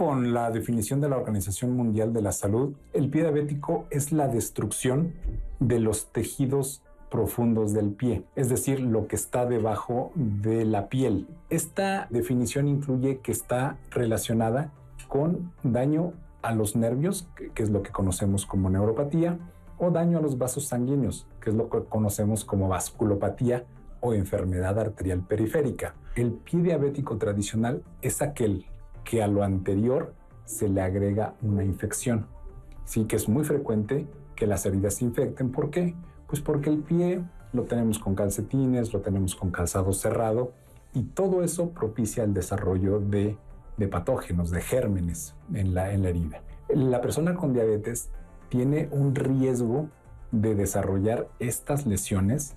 Con la definición de la Organización Mundial de la Salud, el pie diabético es la destrucción de los tejidos profundos del pie, es decir, lo que está debajo de la piel. Esta definición incluye que está relacionada con daño a los nervios, que es lo que conocemos como neuropatía, o daño a los vasos sanguíneos, que es lo que conocemos como vasculopatía o enfermedad arterial periférica. El pie diabético tradicional es aquel que a lo anterior se le agrega una infección. Sí que es muy frecuente que las heridas se infecten. ¿Por qué? Pues porque el pie lo tenemos con calcetines, lo tenemos con calzado cerrado y todo eso propicia el desarrollo de, patógenos, de gérmenes en la, en la herida. La persona con diabetes tiene un riesgo de desarrollar estas lesiones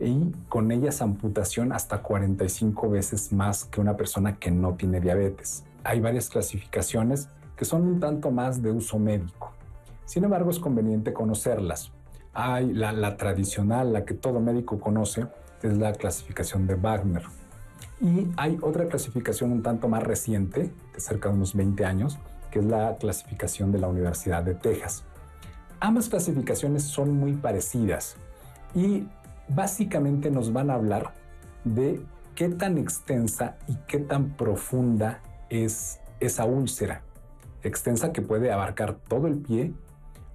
y con ellas amputación hasta 45 veces más que una persona que no tiene diabetes. Hay varias clasificaciones que son un tanto más de uso médico. Sin embargo, es conveniente conocerlas. Hay la, tradicional, la que todo médico conoce, es la clasificación de Wagner. Y hay otra clasificación un tanto más reciente, de cerca de unos 20 años, que es la clasificación de la Universidad de Texas. Ambas clasificaciones son muy parecidas y básicamente nos van a hablar de qué tan extensa y qué tan profunda es esa úlcera. Extensa que puede abarcar todo el pie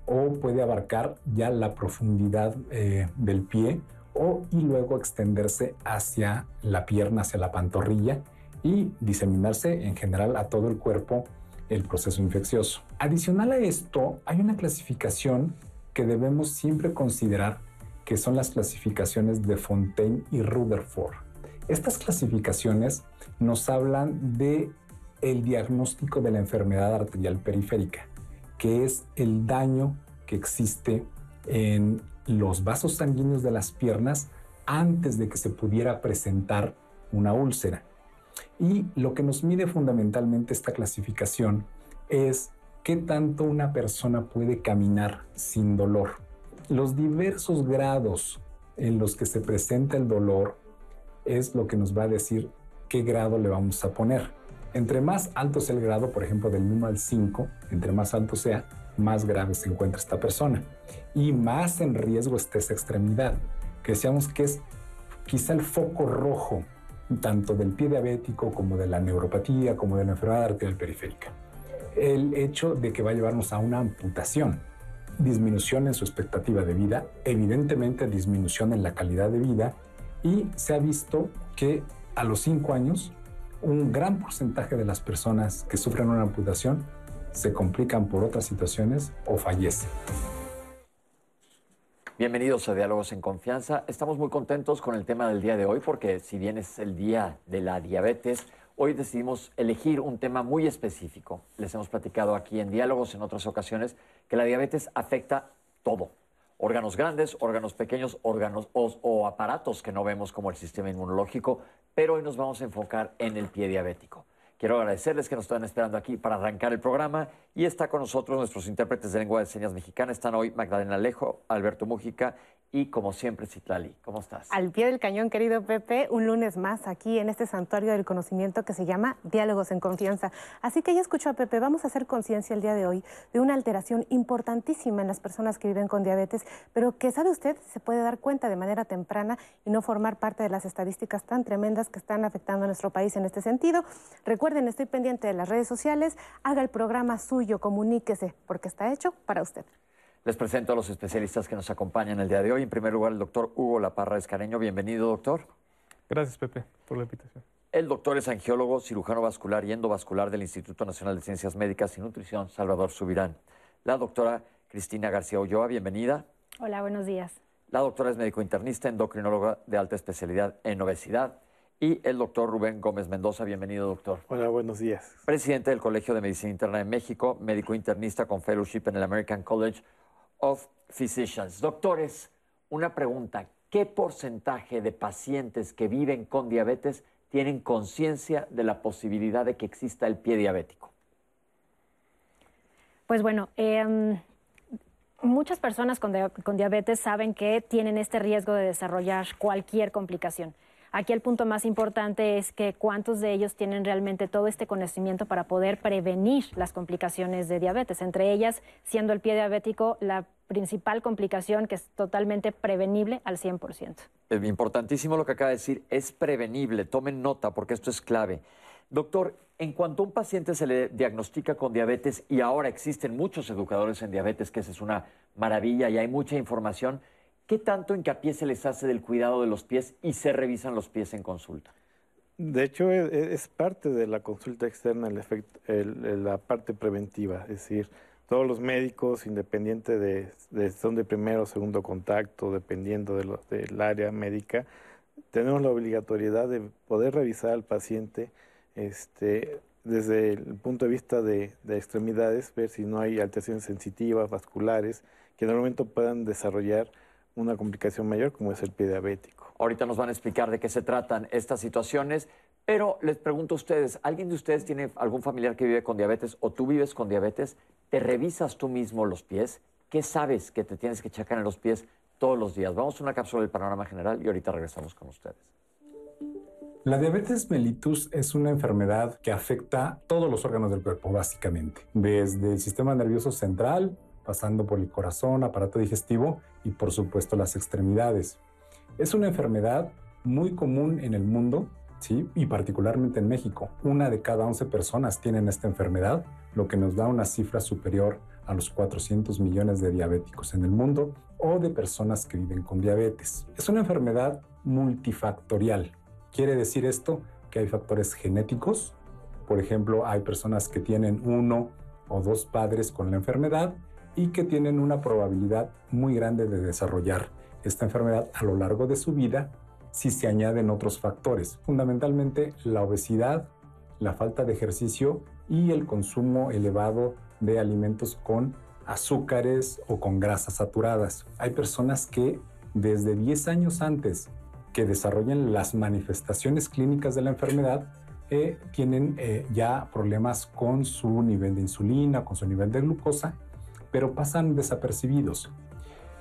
o puede abarcar ya la profundidad eh, del pie o y luego extenderse hacia la pierna, hacia la pantorrilla y diseminarse en general a todo el cuerpo el proceso infeccioso. Adicional a esto, hay una clasificación que debemos siempre considerar que son las clasificaciones de Fontaine y Rutherford. Estas clasificaciones nos hablan de el diagnóstico de la enfermedad arterial periférica, que es el daño que existe en los vasos sanguíneos de las piernas antes de que se pudiera presentar una úlcera. Y lo que nos mide fundamentalmente esta clasificación es qué tanto una persona puede caminar sin dolor los diversos grados en los que se presenta el dolor es lo que nos va a decir qué grado le vamos a poner. Entre más alto sea el grado, por ejemplo, del 1 al 5, entre más alto sea, más grave se encuentra esta persona. Y más en riesgo está esa extremidad, que decíamos que es quizá el foco rojo, tanto del pie diabético como de la neuropatía, como de la enfermedad arterial periférica. El hecho de que va a llevarnos a una amputación disminución en su expectativa de vida, evidentemente disminución en la calidad de vida y se ha visto que a los cinco años un gran porcentaje de las personas que sufren una amputación se complican por otras situaciones o fallecen. Bienvenidos a Diálogos en Confianza. Estamos muy contentos con el tema del día de hoy porque si bien es el día de la diabetes, hoy decidimos elegir un tema muy específico. Les hemos platicado aquí en diálogos en otras ocasiones que la diabetes afecta todo. Órganos grandes, órganos pequeños, órganos o, aparatos que no vemos como el sistema inmunológico, pero hoy nos vamos a enfocar en el pie diabético. Quiero agradecerles que nos están esperando aquí para arrancar el programa y está con nosotros nuestros intérpretes de lengua de señas mexicana. Están hoy Magdalena Alejo, Alberto Mújica y como siempre, Citlali, ¿cómo estás? Al pie del cañón, querido Pepe, un lunes más aquí en este santuario del conocimiento que se llama Diálogos en Confianza. Así que ya escuchó a Pepe, vamos a hacer conciencia el día de hoy de una alteración importantísima en las personas que viven con diabetes, pero que sabe usted se puede dar cuenta de manera temprana y no formar parte de las estadísticas tan tremendas que están afectando a nuestro país en este sentido. Recuerden, estoy pendiente de las redes sociales, haga el programa suyo, comuníquese, porque está hecho para usted. Les presento a los especialistas que nos acompañan el día de hoy. En primer lugar, el doctor Hugo Laparra Escareño. Bienvenido, doctor. Gracias, Pepe, por la invitación. El doctor es angiólogo, cirujano vascular y endovascular del Instituto Nacional de Ciencias Médicas y Nutrición, Salvador Subirán. La doctora Cristina García Ulloa, bienvenida. Hola, buenos días. La doctora es médico internista, endocrinóloga de alta especialidad en obesidad. Y el doctor Rubén Gómez Mendoza, bienvenido, doctor. Hola, buenos días. Presidente del Colegio de Medicina Interna de México, médico internista con fellowship en el American College of Physicians. Doctores, una pregunta. ¿Qué porcentaje de pacientes que viven con diabetes tienen conciencia de la posibilidad de que exista el pie diabético? Pues bueno, em, muchas personas con, con diabetes saben que tienen este riesgo de desarrollar cualquier complicación. Aquí el punto más importante es que cuántos de ellos tienen realmente todo este conocimiento para poder prevenir las complicaciones de diabetes, entre ellas siendo el pie diabético la principal complicación que es totalmente prevenible al 100%. Es importantísimo lo que acaba de decir, es prevenible, tomen nota porque esto es clave. Doctor, en cuanto a un paciente se le diagnostica con diabetes y ahora existen muchos educadores en diabetes, que esa es una maravilla y hay mucha información, ¿qué tanto hincapié se les hace del cuidado de los pies y se revisan los pies en consulta? De hecho, e, e, es, parte de la consulta externa el la parte preventiva, es decir, todos los médicos, independiente de, de son de primero o segundo contacto, dependiendo de del área médica, tenemos la obligatoriedad de poder revisar al paciente este, desde el punto de vista de, extremidades, ver si no hay alteraciones sensitivas, vasculares, que en algún momento puedan desarrollar una complicación mayor como es el pie diabético. Ahorita nos van a explicar de qué se tratan estas situaciones, pero les pregunto a ustedes, ¿alguien de ustedes tiene algún familiar que vive con diabetes o tú vives con diabetes? ¿Te revisas tú mismo los pies? ¿Qué sabes que te tienes que checar en los pies todos los días? Vamos a una cápsula del panorama general y ahorita regresamos con ustedes. La diabetes mellitus es una enfermedad que afecta todos los órganos del cuerpo, básicamente, desde el sistema nervioso central, pasando por el corazón, aparato digestivo y por supuesto las extremidades. Es una enfermedad muy común en el mundo, ¿sí? y particularmente en México. Una de cada 11 personas tienen esta enfermedad, lo que nos da una cifra superior a los 400 millones de diabéticos en el mundo o de personas que viven con diabetes. Es una enfermedad multifactorial, Quiere decir esto que hay factores genéticos, por ejemplo, hay personas que tienen uno o dos padres con la enfermedad y que tienen una probabilidad muy grande de desarrollar esta enfermedad a lo largo de su vida si se añaden otros factores, fundamentalmente la obesidad, la falta de ejercicio y el consumo elevado de alimentos con azúcares o con grasas saturadas. Hay personas que desde 10 años antes que desarrollen las manifestaciones clínicas de la enfermedad eh, tienen eh, ya problemas con su nivel de insulina, con su nivel de glucosa, pero pasan desapercibidos.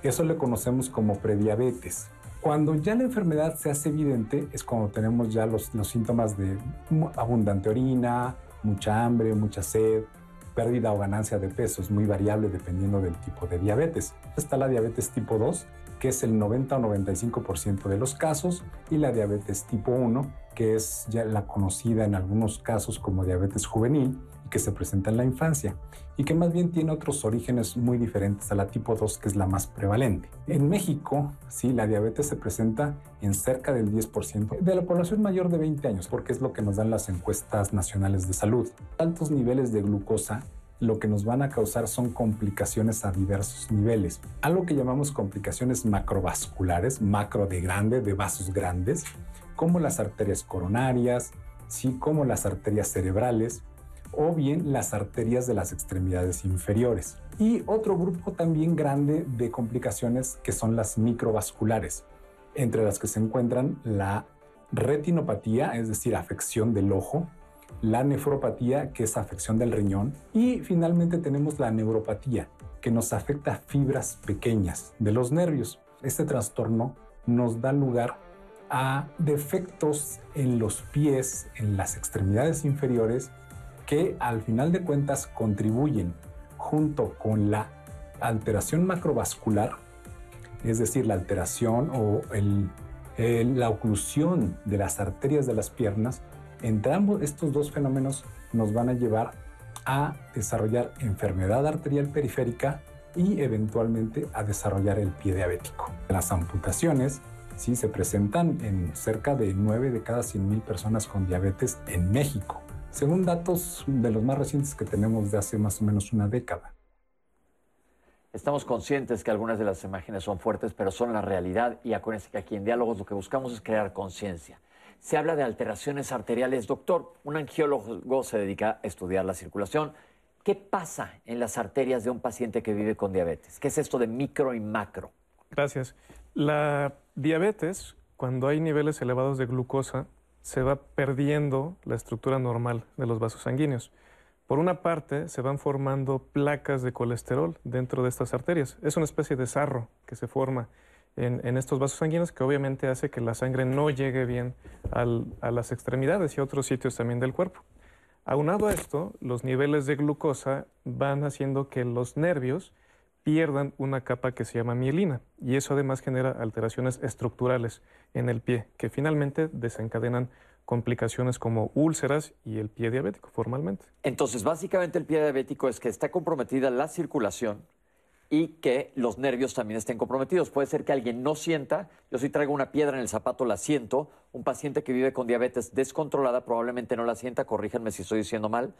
Eso le conocemos como prediabetes. Cuando ya la enfermedad se hace evidente es cuando tenemos ya los, los síntomas de abundante orina, mucha hambre, mucha sed, pérdida o ganancia de peso. Es muy variable dependiendo del tipo de diabetes. Está la diabetes tipo 2, que es el 90 o 95% de los casos, y la diabetes tipo 1, que es ya la conocida en algunos casos como diabetes juvenil que se presenta en la infancia y que más bien tiene otros orígenes muy diferentes a la tipo 2, que es la más prevalente. En México, sí, la diabetes se presenta en cerca del 10% de la población mayor de 20 años, porque es lo que nos dan las encuestas nacionales de salud. Altos niveles de glucosa lo que nos van a causar son complicaciones a diversos niveles. Algo que llamamos complicaciones macrovasculares, macro de grande, de vasos grandes, como las arterias coronarias, sí, como las arterias cerebrales o bien las arterias de las extremidades inferiores. Y otro grupo también grande de complicaciones que son las microvasculares, entre las que se encuentran la retinopatía, es decir, afección del ojo, la nefropatía, que es afección del riñón, y finalmente tenemos la neuropatía, que nos afecta fibras pequeñas de los nervios. Este trastorno nos da lugar a defectos en los pies, en las extremidades inferiores, que al final de cuentas contribuyen junto con la alteración macrovascular, es decir, la alteración o la oclusión de las arterias de las piernas, entre ambos estos dos fenómenos nos van a llevar a desarrollar enfermedad arterial periférica y eventualmente a desarrollar el pie diabético. Las amputaciones sí se presentan en cerca de 9 de cada 100 mil personas con diabetes en México, según datos de los más recientes que tenemos de hace más o menos una década. Estamos conscientes que algunas de las imágenes son fuertes, pero son la realidad y acuérdense que aquí en Diálogos lo que buscamos es crear conciencia se habla de alteraciones arteriales. Doctor, un angiólogo se dedica a estudiar la circulación. ¿Qué pasa en las arterias de un paciente que vive con diabetes? ¿Qué es esto de micro y macro? Gracias. La diabetes, cuando hay niveles elevados de glucosa, se va perdiendo la estructura normal de los vasos sanguíneos. Por una parte, se van formando placas de colesterol dentro de estas arterias. Es una especie de sarro que se forma en, estos vasos sanguíneos que obviamente hace que la sangre no llegue bien a las extremidades y a otros sitios también del cuerpo. Aunado a esto, los niveles de glucosa van haciendo que los nervios pierdan una capa que se llama mielina y eso además genera alteraciones estructurales en el pie que finalmente desencadenan complicaciones como úlceras y el pie diabético formalmente. Entonces, básicamente el pie diabético es que está comprometida la circulación, y que los nervios también estén comprometidos. Puede ser que alguien no sienta, yo si traigo una piedra en el zapato la siento, un paciente que vive con diabetes descontrolada probablemente no la sienta, corríjanme si estoy diciendo mal,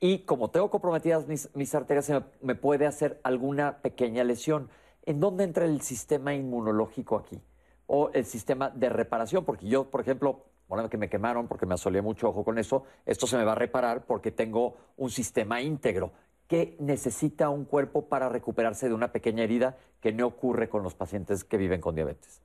y como tengo comprometidas mis, arterias, me, me, puede hacer alguna pequeña lesión. ¿En dónde entra el sistema inmunológico aquí? O el sistema de reparación, porque yo, por ejemplo, bueno, que me quemaron porque me asolé mucho ojo con eso, esto se me va a reparar porque tengo un sistema íntegro. ¿Qué necesita un cuerpo para recuperarse de una pequeña herida que no ocurre con los pacientes que viven con diabetes?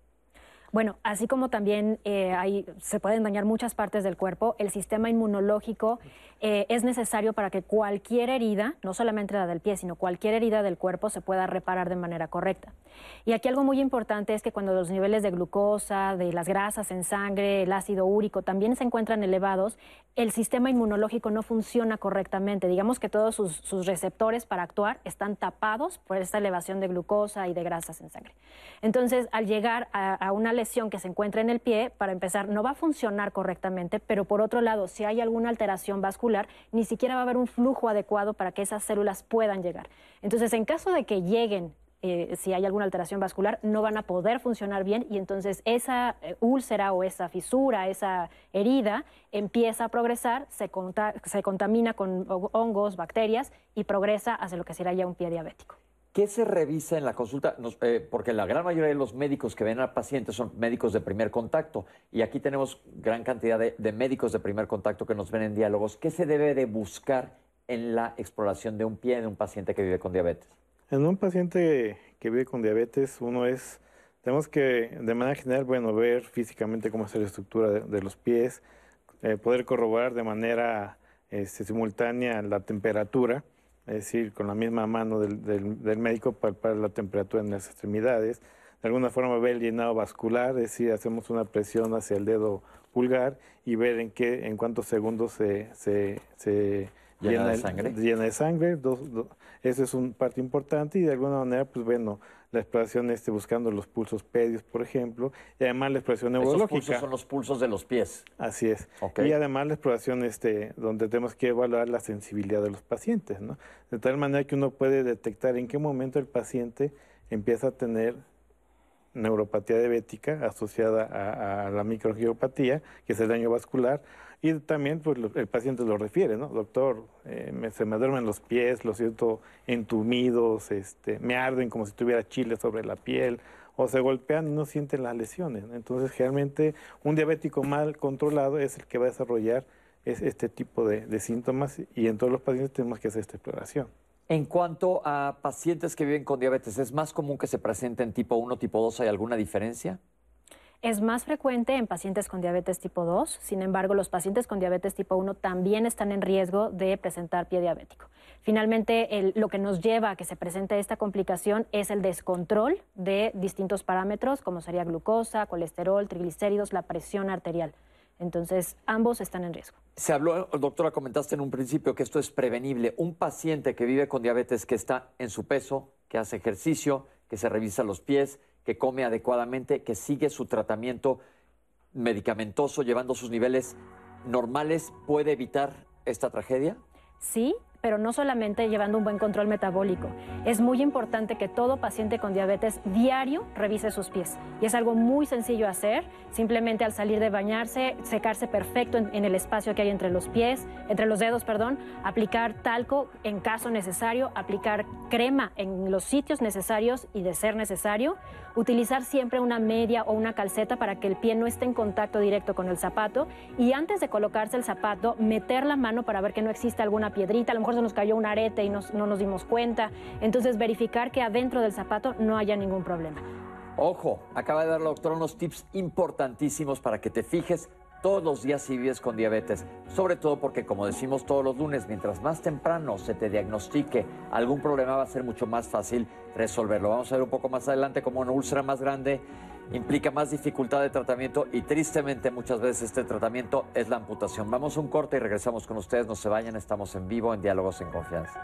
Bueno, así como también eh, se pueden dañar muchas partes del cuerpo, el sistema inmunológico eh, es necesario para que cualquier herida, no solamente la del pie, sino cualquier herida del cuerpo se pueda reparar de manera correcta. Y aquí algo muy importante es que cuando los niveles de glucosa, de las grasas en sangre, el ácido úrico también se encuentran elevados, el sistema inmunológico no funciona correctamente. Digamos que todos sus, receptores para actuar están tapados por esta elevación de glucosa y de grasas en sangre. Entonces, al llegar a, a una lesión que se encuentra en el pie, para empezar, no va a funcionar correctamente, pero por otro lado, si hay alguna alteración vascular, ni siquiera va a haber un flujo adecuado para que esas células puedan llegar. Entonces, en caso de que lleguen eh, si hay alguna alteración vascular, no van a poder funcionar bien y entonces esa eh, úlcera o esa fisura, esa herida empieza a progresar, se, se contamina con hongos, bacterias y progresa hacia lo que será ya un pie diabético. ¿Qué se revisa en la consulta? Eh, porque la gran mayoría de los médicos que ven al paciente son médicos de primer contacto y aquí tenemos gran cantidad de, médicos de primer contacto que nos ven en diálogos. ¿Qué se debe de buscar en la exploración de un pie de un paciente que vive con diabetes? En un paciente que vive con diabetes, uno es, tenemos que de manera general, bueno, ver físicamente cómo es la estructura de, los pies, eh, poder corroborar de manera este, simultánea la temperatura, es decir, con la misma mano del, del, médico para la temperatura en las extremidades. De alguna forma ver el llenado vascular, es decir, hacemos una presión hacia el dedo pulgar y ver en qué, en cuántos segundos se, se, se llena, de sangre. Llena de sangre. Eso es una parte importante y de alguna manera, pues bueno, la exploración este, buscando los pulsos pedios, por ejemplo, y además la exploración neurológica. Esos pulsos son los pulsos de los pies. Así es. Y además la exploración este, donde tenemos que evaluar la sensibilidad de los pacientes, ¿no? De tal manera que uno puede detectar en qué momento el paciente empieza a tener neuropatía diabética asociada a, a la microangiopatía, que es el daño vascular, y también pues, el paciente lo refiere, ¿no? Doctor, eh, se me duermen los pies, lo siento entumidos, este, me arden como si tuviera chile sobre la piel, o se golpean y no sienten las lesiones. Entonces, generalmente un diabético mal controlado es el que va a desarrollar este tipo de, de síntomas y en todos los pacientes tenemos que hacer esta exploración. En cuanto a pacientes que viven con diabetes, ¿es más común que se presenten tipo 1, tipo 2? ¿Hay alguna diferencia? Es más frecuente en pacientes con diabetes tipo 2, sin embargo, los pacientes con diabetes tipo 1 también están en riesgo de presentar pie diabético. Finalmente, lo que nos lleva a que se presente esta complicación es el descontrol de distintos parámetros, como sería glucosa, colesterol, triglicéridos, la presión arterial. Entonces, ambos están en riesgo. Se habló, doctora, comentaste en un principio que esto es prevenible. Un paciente que vive con diabetes, que está en su peso, que hace ejercicio, que se revisa los pies, que come adecuadamente, que sigue su tratamiento medicamentoso, llevando sus niveles normales, puede evitar esta tragedia? Sí, pero no solamente llevando un buen control metabólico. Es muy importante que todo paciente con diabetes diario revise sus pies. Y es algo muy sencillo hacer, simplemente al salir de bañarse, secarse perfecto en, el espacio que hay entre los pies, entre los dedos, perdón, aplicar talco en caso necesario, aplicar crema en los sitios necesarios y de ser necesario, utilizar siempre una media o una calceta para que el pie no esté en contacto directo con el zapato y antes de colocarse el zapato, meter la mano para ver que no existe alguna piedrita, a lo mejor se nos cayó un arete y no nos dimos cuenta. Entonces, verificar que adentro del zapato no haya ningún problema. Ojo, acaba de dar la doctora unos tips importantísimos para que te fijes todos los días si vives con diabetes, sobre todo porque como decimos todos los lunes, mientras más temprano se te diagnostique algún problema va a ser mucho más fácil resolverlo. Vamos a ver un poco más adelante cómo una úlcera más grande implica más dificultad de tratamiento y tristemente muchas veces este tratamiento es la amputación. Vamos a un corte y regresamos con ustedes, no se vayan, estamos en vivo en Diálogos en Confianza.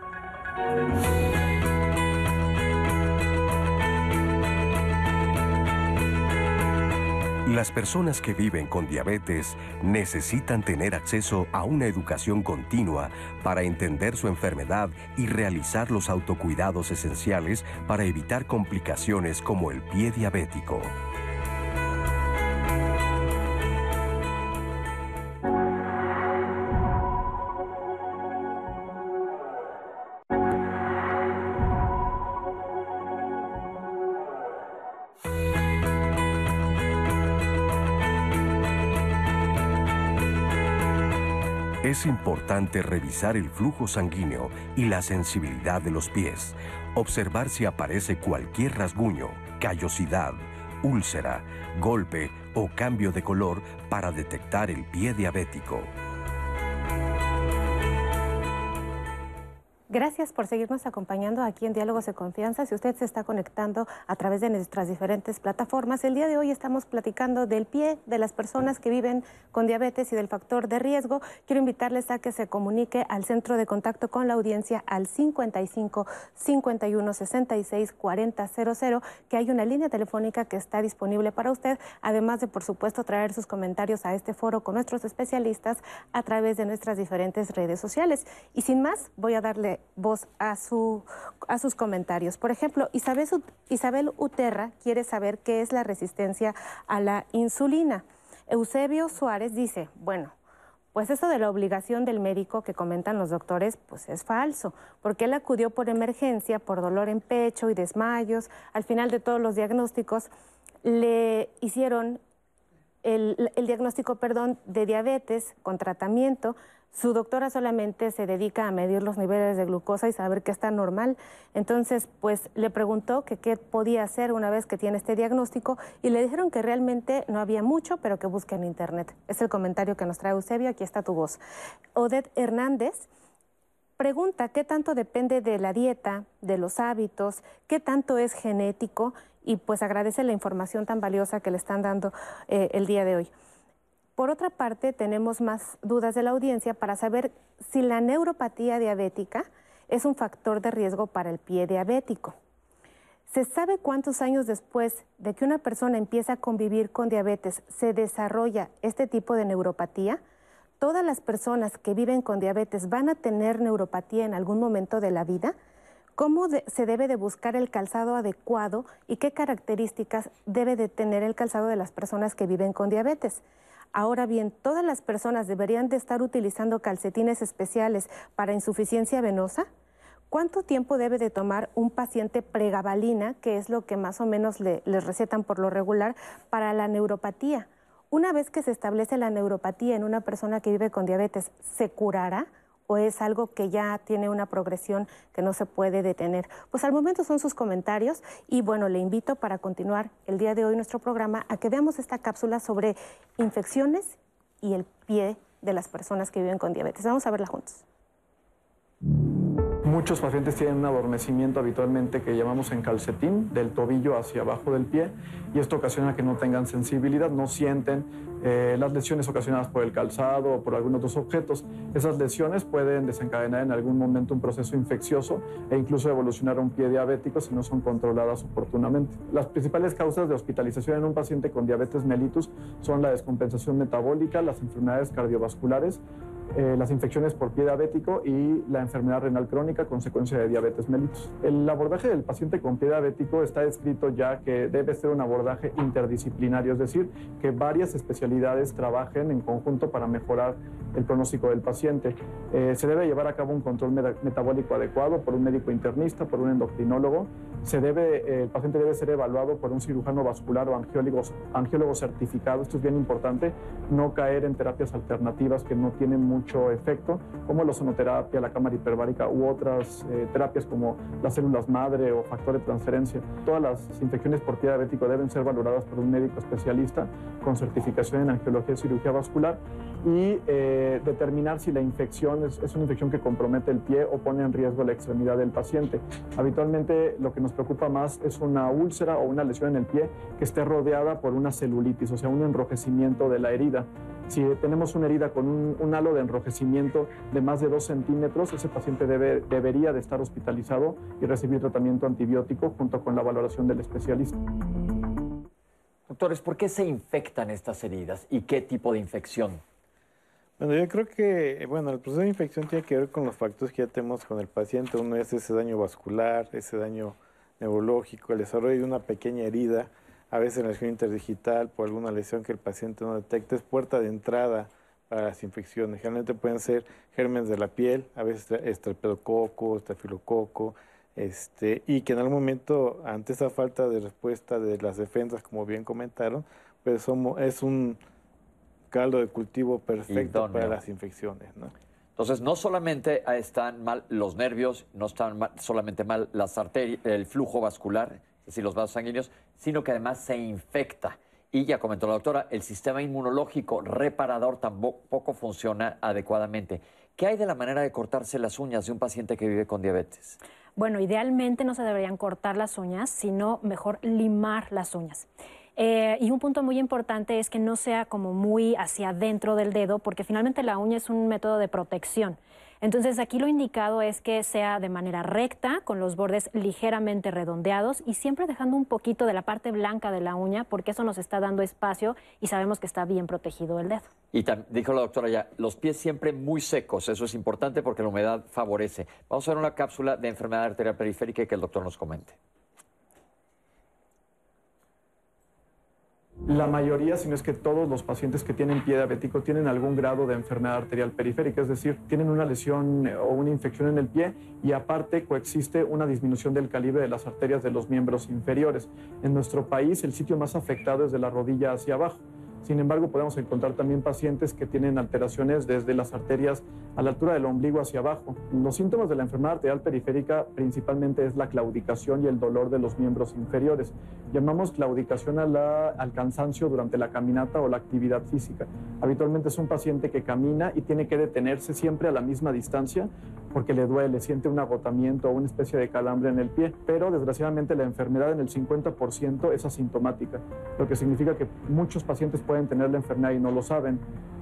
Las personas que viven con diabetes necesitan tener acceso a una educación continua para entender su enfermedad y realizar los autocuidados esenciales para evitar complicaciones como el pie diabético. Es importante revisar el flujo sanguíneo y la sensibilidad de los pies, observar si aparece cualquier rasguño, callosidad, úlcera, golpe o cambio de color para detectar el pie diabético. Gracias por seguirnos acompañando aquí en Diálogos de Confianza. Si usted se está conectando a través de nuestras diferentes plataformas, el día de hoy estamos platicando del pie de las personas que viven con diabetes y del factor de riesgo. Quiero invitarles a que se comunique al centro de contacto con la audiencia al 55 51 66 40 00, que hay una línea telefónica que está disponible para usted, además de, por supuesto, traer sus comentarios a este foro con nuestros especialistas a través de nuestras diferentes redes sociales. Y sin más, voy a darle voz a, su, a sus comentarios. Por ejemplo, Isabel, Isabel Uterra quiere saber qué es la resistencia a la insulina. Eusebio Suárez dice, bueno, pues eso de la obligación del médico que comentan los doctores, pues es falso, porque él acudió por emergencia, por dolor en pecho y desmayos. Al final de todos los diagnósticos, le hicieron el, el diagnóstico, perdón, de diabetes con tratamiento, su doctora solamente se dedica a medir los niveles de glucosa y saber que está normal. Entonces, pues le preguntó qué podía hacer una vez que tiene este diagnóstico y le dijeron que realmente no había mucho, pero que busque en internet. Es el comentario que nos trae Eusebio, aquí está tu voz. Odette Hernández pregunta qué tanto depende de la dieta, de los hábitos, qué tanto es genético y pues agradece la información tan valiosa que le están dando eh, el día de hoy. Por otra parte, tenemos más dudas de la audiencia para saber si la neuropatía diabética es un factor de riesgo para el pie diabético. ¿Se sabe cuántos años después de que una persona empieza a convivir con diabetes se desarrolla este tipo de neuropatía? ¿Todas las personas que viven con diabetes van a tener neuropatía en algún momento de la vida? ¿Cómo se debe de buscar el calzado adecuado y qué características debe de tener el calzado de las personas que viven con diabetes? Ahora bien, todas las personas deberían de estar utilizando calcetines especiales para insuficiencia venosa. ¿Cuánto tiempo debe de tomar un paciente pregabalina, que es lo que más o menos le, les recetan por lo regular, para la neuropatía? Una vez que se establece la neuropatía en una persona que vive con diabetes, ¿se curará? O es algo que ya tiene una progresión que no se puede detener? Pues al momento son sus comentarios y bueno, le invito para continuar el día de hoy nuestro programa a que veamos esta cápsula sobre infecciones y el pie de las personas que viven con diabetes. Vamos a verla juntos. Muchos pacientes tienen un adormecimiento habitualmente que llamamos en calcetín, del tobillo hacia abajo del pie, y esto ocasiona que no tengan sensibilidad, no sienten eh, las lesiones ocasionadas por el calzado o por algunos otros objetos. Esas lesiones pueden desencadenar en algún momento un proceso infeccioso e incluso evolucionar a un pie diabético si no son controladas oportunamente. Las principales causas de hospitalización en un paciente con diabetes mellitus son la descompensación metabólica, las enfermedades cardiovasculares, eh, las infecciones por pie diabético y la enfermedad renal crónica consecuencia de diabetes mellitus. El abordaje del paciente con pie diabético está escrito ya que debe ser un abordaje interdisciplinario, es decir, que varias especialidades trabajen en conjunto para mejorar el pronóstico del paciente. Eh, se debe llevar a cabo un control metabólico adecuado por un médico internista, por un endocrinólogo. Se debe, eh, el paciente debe ser evaluado por un cirujano vascular o angiólogo, angiólogo certificado. Esto es bien importante, no caer en terapias alternativas que no tienen mucho efecto, como la sonoterapia, la cámara hiperbárica u otras eh, terapias como las células madre o factor de transferencia. Todas las infecciones por pie diabético deben ser valoradas por un médico especialista con certificación en angiología y cirugía vascular y eh, determinar si la infección es, es, una infección que compromete el pie o pone en riesgo la extremidad del paciente. Habitualmente lo que nos preocupa más es una úlcera o una lesión en el pie que esté rodeada por una celulitis, o sea, un enrojecimiento de la herida. Si tenemos una herida con un, halo de enrojecimiento de más de 2 centímetros, ese paciente debe, debería de estar hospitalizado y recibir tratamiento antibiótico junto con la valoración del especialista. Doctores, ¿por qué se infectan estas heridas y qué tipo de infección? Bueno, yo creo que, bueno, el proceso de infección tiene que ver con los factores que ya tenemos con el paciente. Uno es ese daño vascular, ese daño neurológico, el desarrollo de una pequeña herida, a veces en la lesión interdigital por alguna lesión que el paciente no detecta, es puerta de entrada para las infecciones. Generalmente pueden ser gérmenes de la piel, a veces estreptococo, estafilococo, este, y que en algún momento, ante esa falta de respuesta de las defensas, como bien comentaron, pues somos, es un caldo de cultivo perfecto para las infecciones. ¿no? Entonces, no solamente están mal los nervios, no están solamente mal las arterias, el flujo vascular, es decir, los vasos sanguíneos, sino que además se infecta. Y ya comentó la doctora, el sistema inmunológico reparador tampoco funciona adecuadamente. ¿Qué hay de la manera de cortarse las uñas de un paciente que vive con diabetes? Bueno, idealmente no se deberían cortar las uñas, sino mejor limar las uñas. Eh, y un punto muy importante es que no sea como muy hacia adentro del dedo, porque finalmente la uña es un método de protección. Entonces aquí lo indicado es que sea de manera recta, con los bordes ligeramente redondeados y siempre dejando un poquito de la parte blanca de la uña, porque eso nos está dando espacio y sabemos que está bien protegido el dedo. Y dijo la doctora ya, los pies siempre muy secos, eso es importante porque la humedad favorece. Vamos a ver una cápsula de enfermedad arterial periférica que el doctor nos comente. La mayoría, si no es que todos los pacientes que tienen pie diabético tienen algún grado de enfermedad arterial periférica, es decir, tienen una lesión eh, o una infección en el pie y aparte coexiste una disminución del calibre de las arterias de los miembros inferiores. En nuestro país el sitio más afectado es de la rodilla hacia abajo. Sin embargo, podemos encontrar también pacientes que tienen alteraciones desde las arterias a la altura del ombligo hacia abajo. Los síntomas de la enfermedad arterial periférica principalmente es la claudicación y el dolor de los miembros inferiores. Llamamos claudicación al cansancio durante la caminata o la actividad física. Habitualmente es un paciente que camina y tiene que detenerse siempre a la misma distancia porque le duele, siente un agotamiento o una especie de calambre en el pie, pero desgraciadamente la enfermedad en el 50% es asintomática, lo que significa que muchos pacientes pueden tener la enfermedad y no lo saben.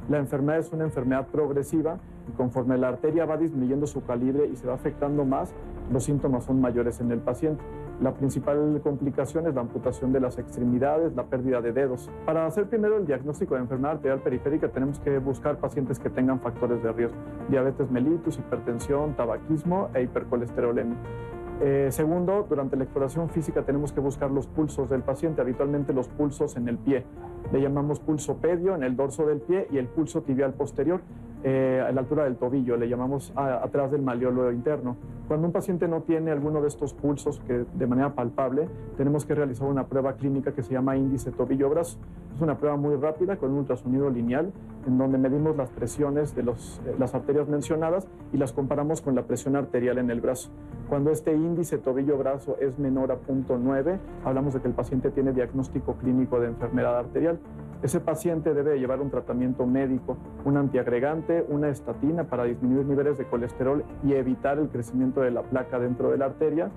La enfermedad es una enfermedad progresiva y conforme la arteria va disminuyendo su calibre y se va afectando más, los síntomas son mayores en el paciente. La principal complicación es la amputación de las extremidades, la pérdida de dedos. Para hacer primero el diagnóstico de enfermedad arterial periférica tenemos que buscar pacientes que tengan factores de riesgo, diabetes mellitus, hipertensión, tabaquismo e hipercolesterolemia. Eh, segundo, durante la exploración física tenemos que buscar los pulsos del paciente, habitualmente los pulsos en el pie. Le llamamos pulso pedio en el dorso del pie y el pulso tibial posterior eh, a la altura del tobillo, le llamamos atrás del maleolo interno. Cuando un paciente no tiene alguno de estos pulsos que de manera palpable, tenemos que realizar una prueba clínica que se llama índice tobillo-brazo. Es una prueba muy rápida con un ultrasonido lineal en donde medimos las presiones de eh, las arterias mencionadas y las comparamos con la presión arterial en el brazo. Cuando este índice tobillo-brazo es menor a 0.9, hablamos de que el paciente tiene diagnóstico clínico de enfermedad arterial. Ese paciente debe llevar un tratamiento médico, un antiagregante, una estatina para disminuir niveles de colesterol y evitar el crecimiento de la placa dentro de la arteria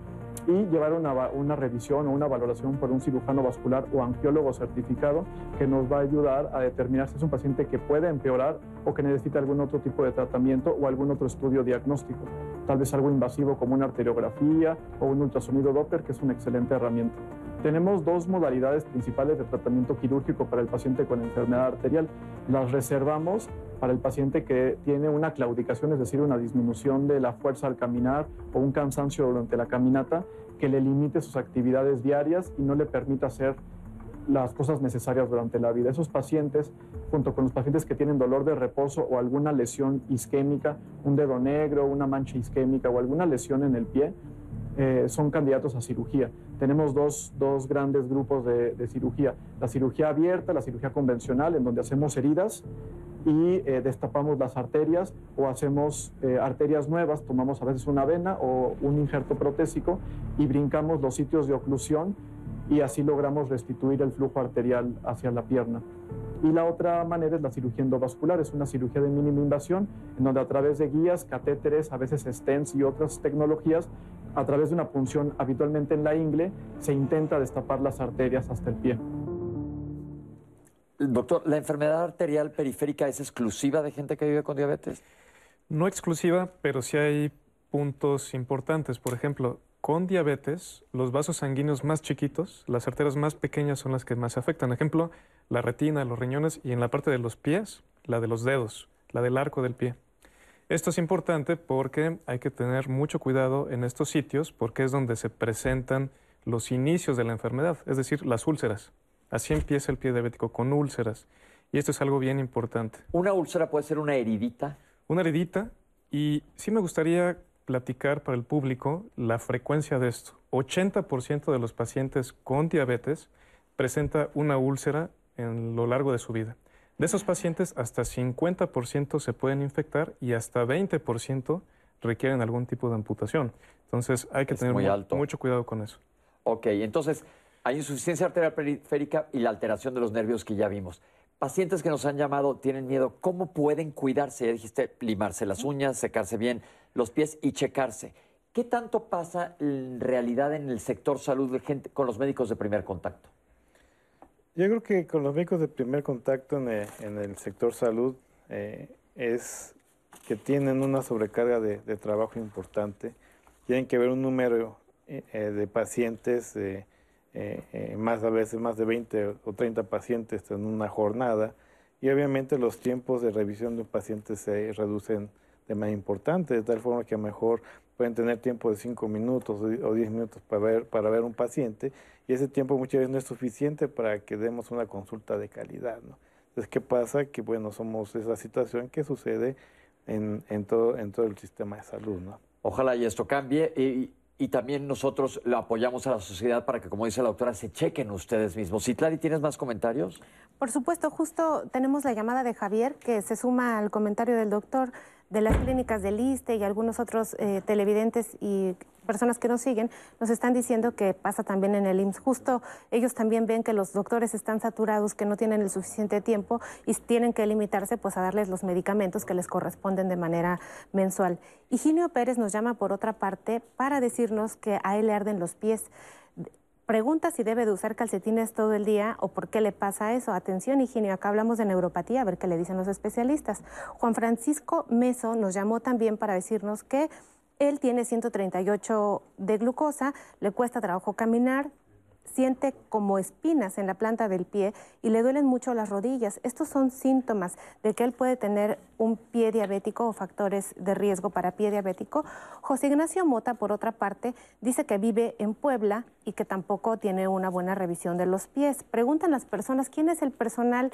y llevar una, una, revisión o una valoración por un cirujano vascular o angiólogo certificado que nos va a ayudar a determinar si es un paciente que puede empeorar o que necesita algún otro tipo de tratamiento o algún otro estudio diagnóstico. Tal vez algo invasivo como una arteriografía o un ultrasonido Doppler, que es una excelente herramienta. Tenemos dos modalidades principales de tratamiento quirúrgico para el paciente con enfermedad arterial. Las reservamos para el paciente que tiene una claudicación, es decir, una disminución de la fuerza al caminar o un cansancio durante la caminata que le limite sus actividades diarias y no le permita hacer las cosas necesarias durante la vida. Esos pacientes, junto con los pacientes que tienen dolor de reposo o alguna lesión isquémica, un dedo negro, una mancha isquémica o alguna lesión en el pie, eh, son candidatos a cirugía. Tenemos dos, dos grandes grupos de, cirugía. La cirugía abierta, la cirugía convencional, en donde hacemos heridas y eh, destapamos las arterias o hacemos eh, arterias nuevas, tomamos a veces una vena o un injerto protésico y brincamos los sitios de oclusión y así logramos restituir el flujo arterial hacia la pierna. Y la otra manera es la cirugía endovascular, es una cirugía de mínima invasión, en donde a través de guías, catéteres, a veces stents y otras tecnologías, a través de una punción habitualmente en la ingle, se intenta destapar las arterias hasta el pie. Doctor, ¿la enfermedad arterial periférica es exclusiva de gente que vive con diabetes? No exclusiva, pero sí hay puntos importantes. Por ejemplo, con diabetes, los vasos sanguíneos más chiquitos, las arterias más pequeñas son las que más se afectan. Ejemplo, la retina, los riñones y en la parte de los pies, la de los dedos, la del arco del pie. Esto es importante porque hay que tener mucho cuidado en estos sitios porque es donde se presentan los inicios de la enfermedad, es decir, las úlceras. Así empieza el pie diabético, con úlceras. Y esto es algo bien importante. ¿Una úlcera puede ser una heridita? Una heridita. Y sí me gustaría platicar para el público la frecuencia de esto. 80% de los pacientes con diabetes presenta una úlcera en lo largo de su vida. De esos pacientes, hasta 50% se pueden infectar y hasta 20% requieren algún tipo de amputación. Entonces hay que tener mucho cuidado con eso. Ok, entonces hay insuficiencia arterial periférica y la alteración de los nervios que ya vimos pacientes que nos han llamado tienen miedo. ¿Cómo pueden cuidarse? Ya dijiste, limarse las uñas, secarse bien los pies y checarse. ¿Qué tanto pasa en realidad en el sector salud de gente con los médicos de primer contacto? Yo creo que con los médicos de primer contacto en el, sector salud eh, es que tienen una sobrecarga de, trabajo importante. Tienen que ver un número eh, eh, de pacientes más a veces más de 20 o 30 pacientes en una jornada y obviamente los tiempos de revisión de un paciente se reducen de manera importante, de tal forma que a lo mejor pueden tener tiempo de 5 minutos o 10 minutos para ver, para ver un paciente y ese tiempo muchas veces no es suficiente para que demos una consulta de calidad. ¿no? Entonces, ¿qué pasa? Que bueno, somos esa situación que sucede en, en, todo, en todo el sistema de salud. ¿no? Ojalá y esto cambie. Y, y también nosotros lo apoyamos a la sociedad para que, como dice la doctora, se chequen ustedes mismos. Citlari, ¿tienes más comentarios? Por supuesto, justo tenemos la llamada de Javier, que se suma al comentario del doctor de las clínicas del ISTE y algunos otros eh, televidentes y personas que nos siguen nos están diciendo que pasa también en el IMSS. Justo ellos también ven que los doctores están saturados, que no tienen el suficiente tiempo y tienen que limitarse pues a darles los medicamentos que les corresponden de manera mensual. Higinio Pérez nos llama por otra parte para decirnos que a él le arden los pies. Pregunta si debe de usar calcetines todo el día o por qué le pasa eso. Atención, Higinio, acá hablamos de neuropatía, a ver qué le dicen los especialistas. Juan Francisco Meso nos llamó también para decirnos que él tiene 138 de glucosa, le cuesta trabajo caminar, siente como espinas en la planta del pie y le duelen mucho las rodillas. Estos son síntomas de que él puede tener un pie diabético o factores de riesgo para pie diabético. José Ignacio Mota, por otra parte, dice que vive en Puebla y que tampoco tiene una buena revisión de los pies. Preguntan las personas quién es el personal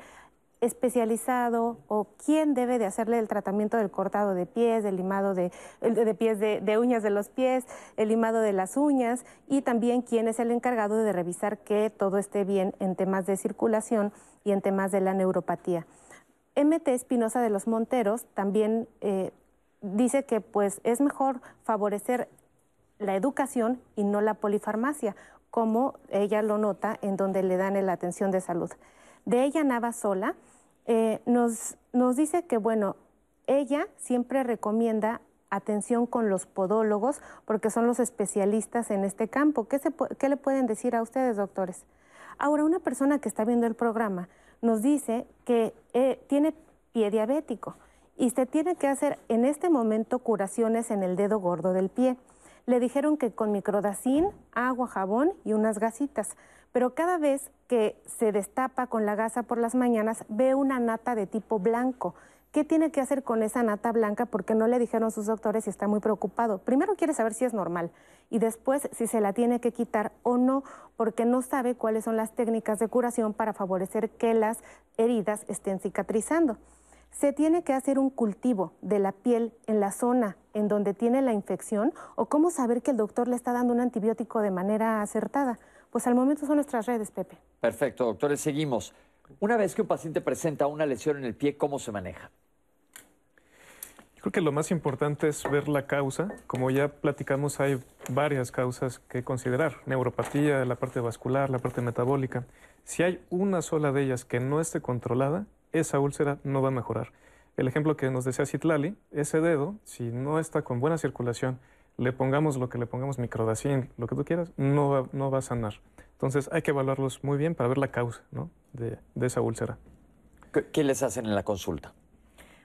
especializado o quién debe de hacerle el tratamiento del cortado de pies, del limado de, de pies de, uñas de los pies, el limado de las uñas y también quién es el encargado de revisar que todo esté bien en temas de circulación y en temas de la neuropatía. MT Espinosa de los Monteros también eh, dice que pues es mejor favorecer la educación y no la polifarmacia, como ella lo nota en donde le dan la atención de salud. De ella Nava Sola eh, nos, nos dice que, bueno, ella siempre recomienda atención con los podólogos porque son los especialistas en este campo. ¿Qué, se, qué le pueden decir a ustedes, doctores? Ahora, una persona que está viendo el programa nos dice que eh, tiene pie diabético y se tiene que hacer en este momento curaciones en el dedo gordo del pie. Le dijeron que con microdacin, agua, jabón y unas gasitas pero cada vez que se destapa con la gasa por las mañanas ve una nata de tipo blanco. ¿Qué tiene que hacer con esa nata blanca? Porque no le dijeron sus doctores y está muy preocupado. Primero quiere saber si es normal y después si se la tiene que quitar o no, porque no sabe cuáles son las técnicas de curación para favorecer que las heridas estén cicatrizando. Se tiene que hacer un cultivo de la piel en la zona en donde tiene la infección o cómo saber que el doctor le está dando un antibiótico de manera acertada. Pues al momento son nuestras redes, Pepe. Perfecto, doctores, seguimos. Una vez que un paciente presenta una lesión en el pie, ¿cómo se maneja? Creo que lo más importante es ver la causa. Como ya platicamos, hay varias causas que considerar. Neuropatía, la parte vascular, la parte metabólica. Si hay una sola de ellas que no esté controlada, esa úlcera no va a mejorar. El ejemplo que nos decía Citlali, ese dedo, si no está con buena circulación, le pongamos lo que le pongamos, microdacin, lo que tú quieras, no va, no va a sanar. Entonces hay que evaluarlos muy bien para ver la causa de, de esa úlcera. ¿Qué les hacen en la consulta?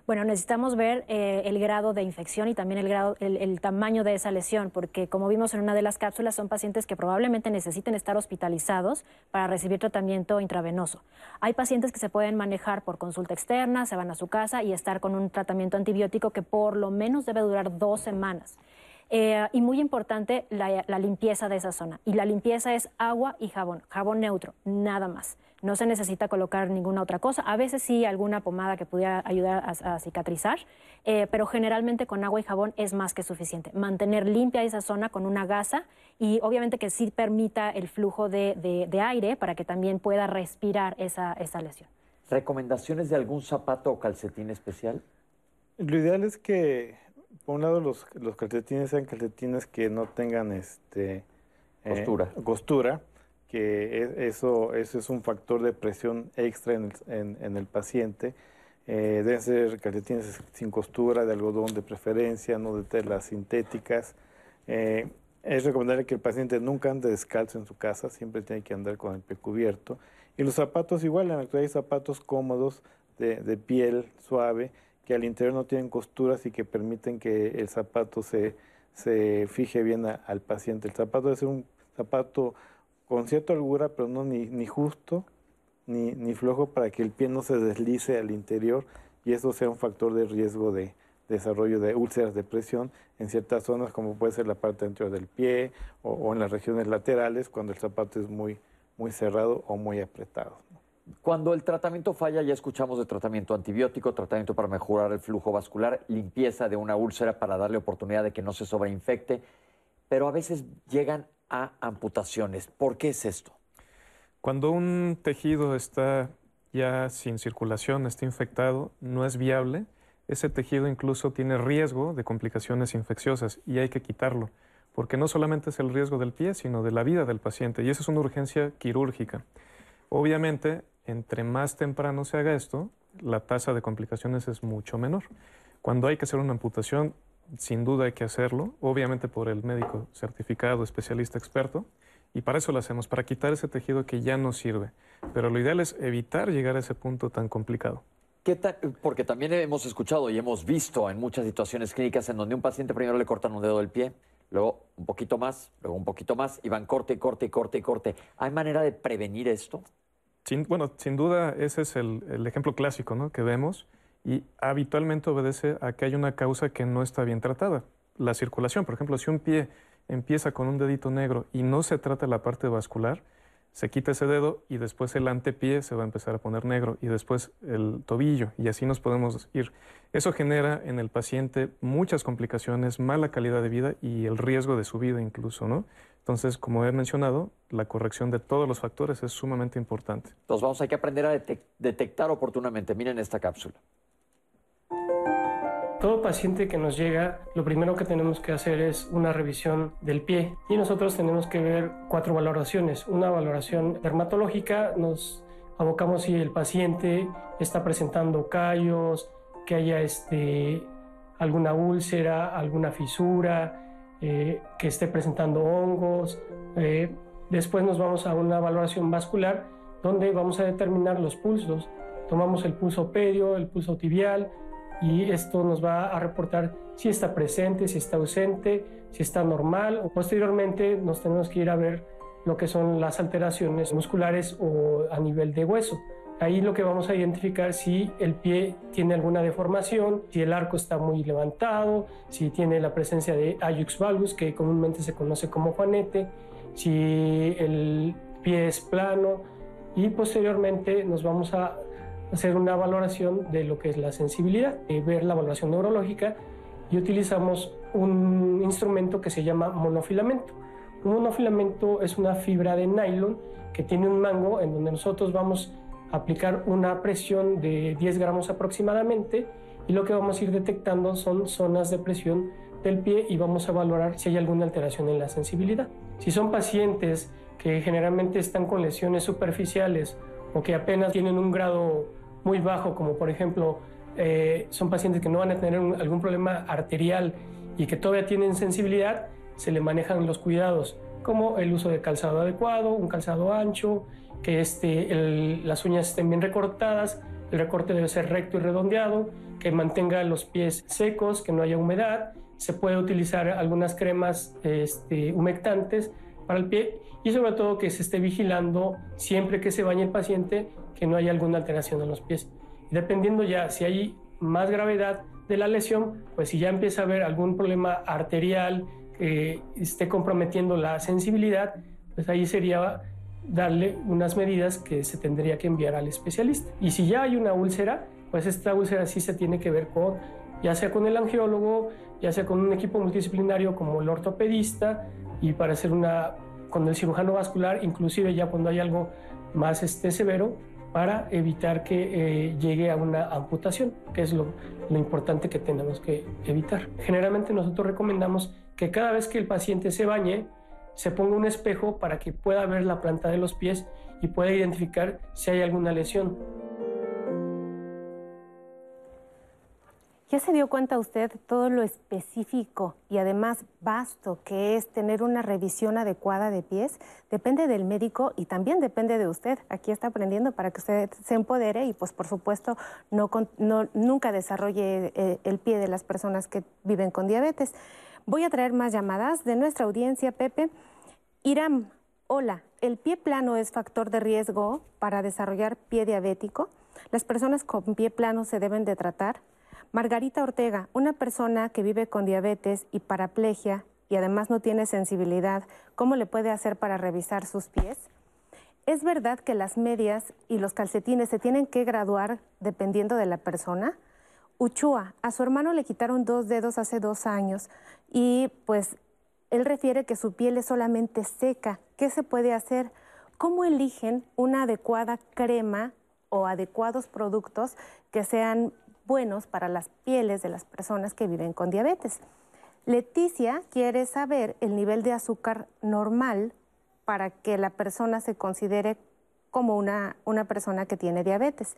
Bueno, necesitamos ver eh, el grado de infección y también el, grado, el, tamaño de esa lesión, porque como vimos en una de las cápsulas, son pacientes que probablemente necesiten estar hospitalizados para recibir tratamiento intravenoso. Hay pacientes que se pueden manejar por consulta externa, se van a su casa y estar con un tratamiento antibiótico que por lo menos debe durar dos semanas. Eh, y muy importante, la, la, limpieza de esa zona. Y la limpieza es agua y jabón, jabón neutro, nada más. No se necesita colocar ninguna otra cosa. A veces sí alguna pomada que pudiera ayudar a, cicatrizar, eh, pero generalmente con agua y jabón es más que suficiente. Mantener limpia esa zona con una gasa y obviamente que sí permita el flujo de, aire para que también pueda respirar esa, esa lesión. ¿Recomendaciones de algún zapato o calcetín especial? Lo ideal es que por un lado, los, los calcetines sean calcetines que no tengan este, eh, costura. costura, que e, eso, eso es un factor de presión extra en el, en, el paciente. Eh, deben ser calcetines sin costura, de algodón de preferencia, no de telas sintéticas. Eh, es recomendable que el paciente nunca ande descalzo en su casa, siempre tiene que andar con el pie cubierto. Y los zapatos igual, en la actualidad hay zapatos cómodos, de, de piel suave, que al interior no tienen costuras y que permiten que el zapato se, se fije bien al paciente. El zapato debe ser un zapato con cierta holgura, pero no ni, ni justo ni, ni, flojo para que el pie no se deslice al interior y eso sea un factor de riesgo de desarrollo de úlceras de presión en ciertas zonas como puede ser la parte anterior del pie o, o en las regiones laterales cuando el zapato es muy, muy cerrado o muy apretado. Cuando el tratamiento falla, ya escuchamos de tratamiento antibiótico, tratamiento para mejorar el flujo vascular, limpieza de una úlcera para darle oportunidad de que no se sobreinfecte, pero a veces llegan a amputaciones. ¿Por qué es esto? Cuando un tejido está ya sin circulación, está infectado, no es viable, ese tejido incluso tiene riesgo de complicaciones infecciosas y hay que quitarlo, porque no solamente es el riesgo del pie, sino de la vida del paciente, y esa es una urgencia quirúrgica. Obviamente, entre más temprano se haga esto, la tasa de complicaciones es mucho menor. Cuando hay que hacer una amputación, sin duda hay que hacerlo, obviamente por el médico certificado, especialista, experto, y para eso lo hacemos, para quitar ese tejido que ya no sirve. Pero lo ideal es evitar llegar a ese punto tan complicado. ¿Qué Porque también hemos escuchado y hemos visto en muchas situaciones clínicas en donde un paciente primero le cortan un dedo del pie, luego un poquito más, luego un poquito más, y van corte, corte, corte, corte. ¿Hay manera de prevenir esto? Bueno, sin duda ese es el, ejemplo clásico ¿no? que vemos y habitualmente obedece a que hay una causa que no está bien tratada. La circulación, por ejemplo, si un pie empieza con un dedito negro y no se trata la parte vascular, se quita ese dedo y después el antepié se va a empezar a poner negro y después el tobillo y así nos podemos ir. Eso genera en el paciente muchas complicaciones, mala calidad de vida y el riesgo de su vida incluso, ¿no? Entonces, como he mencionado, la corrección de todos los factores es sumamente importante. Entonces vamos, hay que aprender a detectar oportunamente. Miren esta cápsula. Todo paciente que nos llega, lo primero que tenemos que hacer es una revisión del pie y nosotros tenemos que ver cuatro valoraciones. Una valoración dermatológica, nos abocamos si el paciente está presentando callos, que haya este, alguna úlcera, alguna fisura, eh, que esté presentando hongos. Eh, después nos vamos a una valoración vascular donde vamos a determinar los pulsos. Tomamos el pulso pedio, el pulso tibial y esto nos va a reportar si está presente, si está ausente, si está normal. Posteriormente nos tenemos que ir a ver lo que son las alteraciones musculares o a nivel de hueso. Ahí lo que vamos a identificar si el pie tiene alguna deformación, si el arco está muy levantado, si tiene la presencia de ayux valgus, que comúnmente se conoce como juanete, si el pie es plano y posteriormente nos vamos a hacer una valoración de lo que es la sensibilidad, eh, ver la valoración neurológica y utilizamos un instrumento que se llama monofilamento. Un monofilamento es una fibra de nylon que tiene un mango en donde nosotros vamos aplicar una presión de 10 gramos aproximadamente y lo que vamos a ir detectando son zonas de presión del pie y vamos a valorar si hay alguna alteración en la sensibilidad. Si son pacientes que generalmente están con lesiones superficiales o que apenas tienen un grado muy bajo, como por ejemplo eh, son pacientes que no van a tener algún problema arterial y que todavía tienen sensibilidad, se le manejan los cuidados, como el uso de calzado adecuado, un calzado ancho, que este, las uñas estén bien recortadas, el recorte debe ser recto y redondeado, que mantenga los pies secos, que no haya humedad. Se puede utilizar algunas cremas este, humectantes para el pie y sobre todo que se esté vigilando siempre que se bañe el paciente que no haya alguna alteración en los pies. dependiendo ya si hay más gravedad de la lesión, pues si ya empieza a haber algún problema arterial que esté comprometiendo la sensibilidad, pues ahí sería darle unas medidas que se tendría que enviar al especialista. Y si ya hay una úlcera, pues esta úlcera sí se tiene que ver con, ya sea con el angiólogo, ya sea con un equipo multidisciplinario como el ortopedista y para hacer una con el cirujano vascular, inclusive ya cuando hay algo más este, severo, para evitar que eh, llegue a una amputación, que es lo, lo importante que tenemos que evitar. Generalmente nosotros recomendamos que cada vez que el paciente se bañe, se ponga un espejo para que pueda ver la planta de los pies y pueda identificar si hay alguna lesión. ¿Ya se dio cuenta usted todo lo específico y además vasto que es tener una revisión adecuada de pies? Depende del médico y también depende de usted. Aquí está aprendiendo para que usted se empodere y pues por supuesto no, nunca desarrolle eh, el pie de las personas que viven con diabetes. Voy a traer más llamadas de nuestra audiencia, Pepe. Iram, hola, ¿el pie plano es factor de riesgo para desarrollar pie diabético? ¿Las personas con pie plano se deben de tratar? Margarita Ortega, una persona que vive con diabetes y paraplegia y además no tiene sensibilidad, ¿cómo le puede hacer para revisar sus pies? ¿Es verdad que las medias y los calcetines se tienen que graduar dependiendo de la persona? Uchua, a su hermano le quitaron dos dedos hace dos años y pues él refiere que su piel es solamente seca. ¿Qué se puede hacer? ¿Cómo eligen una adecuada crema o adecuados productos que sean buenos para las pieles de las personas que viven con diabetes? Leticia quiere saber el nivel de azúcar normal para que la persona se considere como una, una persona que tiene diabetes.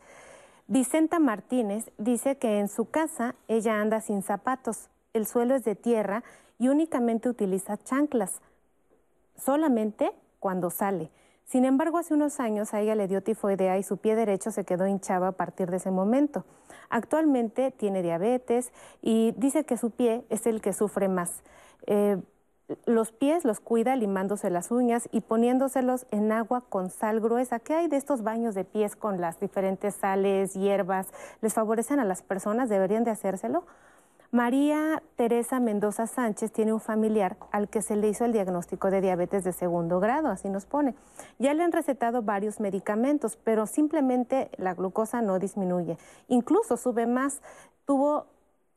Vicenta Martínez dice que en su casa ella anda sin zapatos, el suelo es de tierra y únicamente utiliza chanclas, solamente cuando sale. Sin embargo, hace unos años a ella le dio tifoidea y su pie derecho se quedó hinchado a partir de ese momento. Actualmente tiene diabetes y dice que su pie es el que sufre más. Eh, los pies los cuida limándose las uñas y poniéndoselos en agua con sal gruesa. ¿Qué hay de estos baños de pies con las diferentes sales, hierbas? ¿Les favorecen a las personas? ¿Deberían de hacérselo? María Teresa Mendoza Sánchez tiene un familiar al que se le hizo el diagnóstico de diabetes de segundo grado, así nos pone. Ya le han recetado varios medicamentos, pero simplemente la glucosa no disminuye. Incluso sube más. Tuvo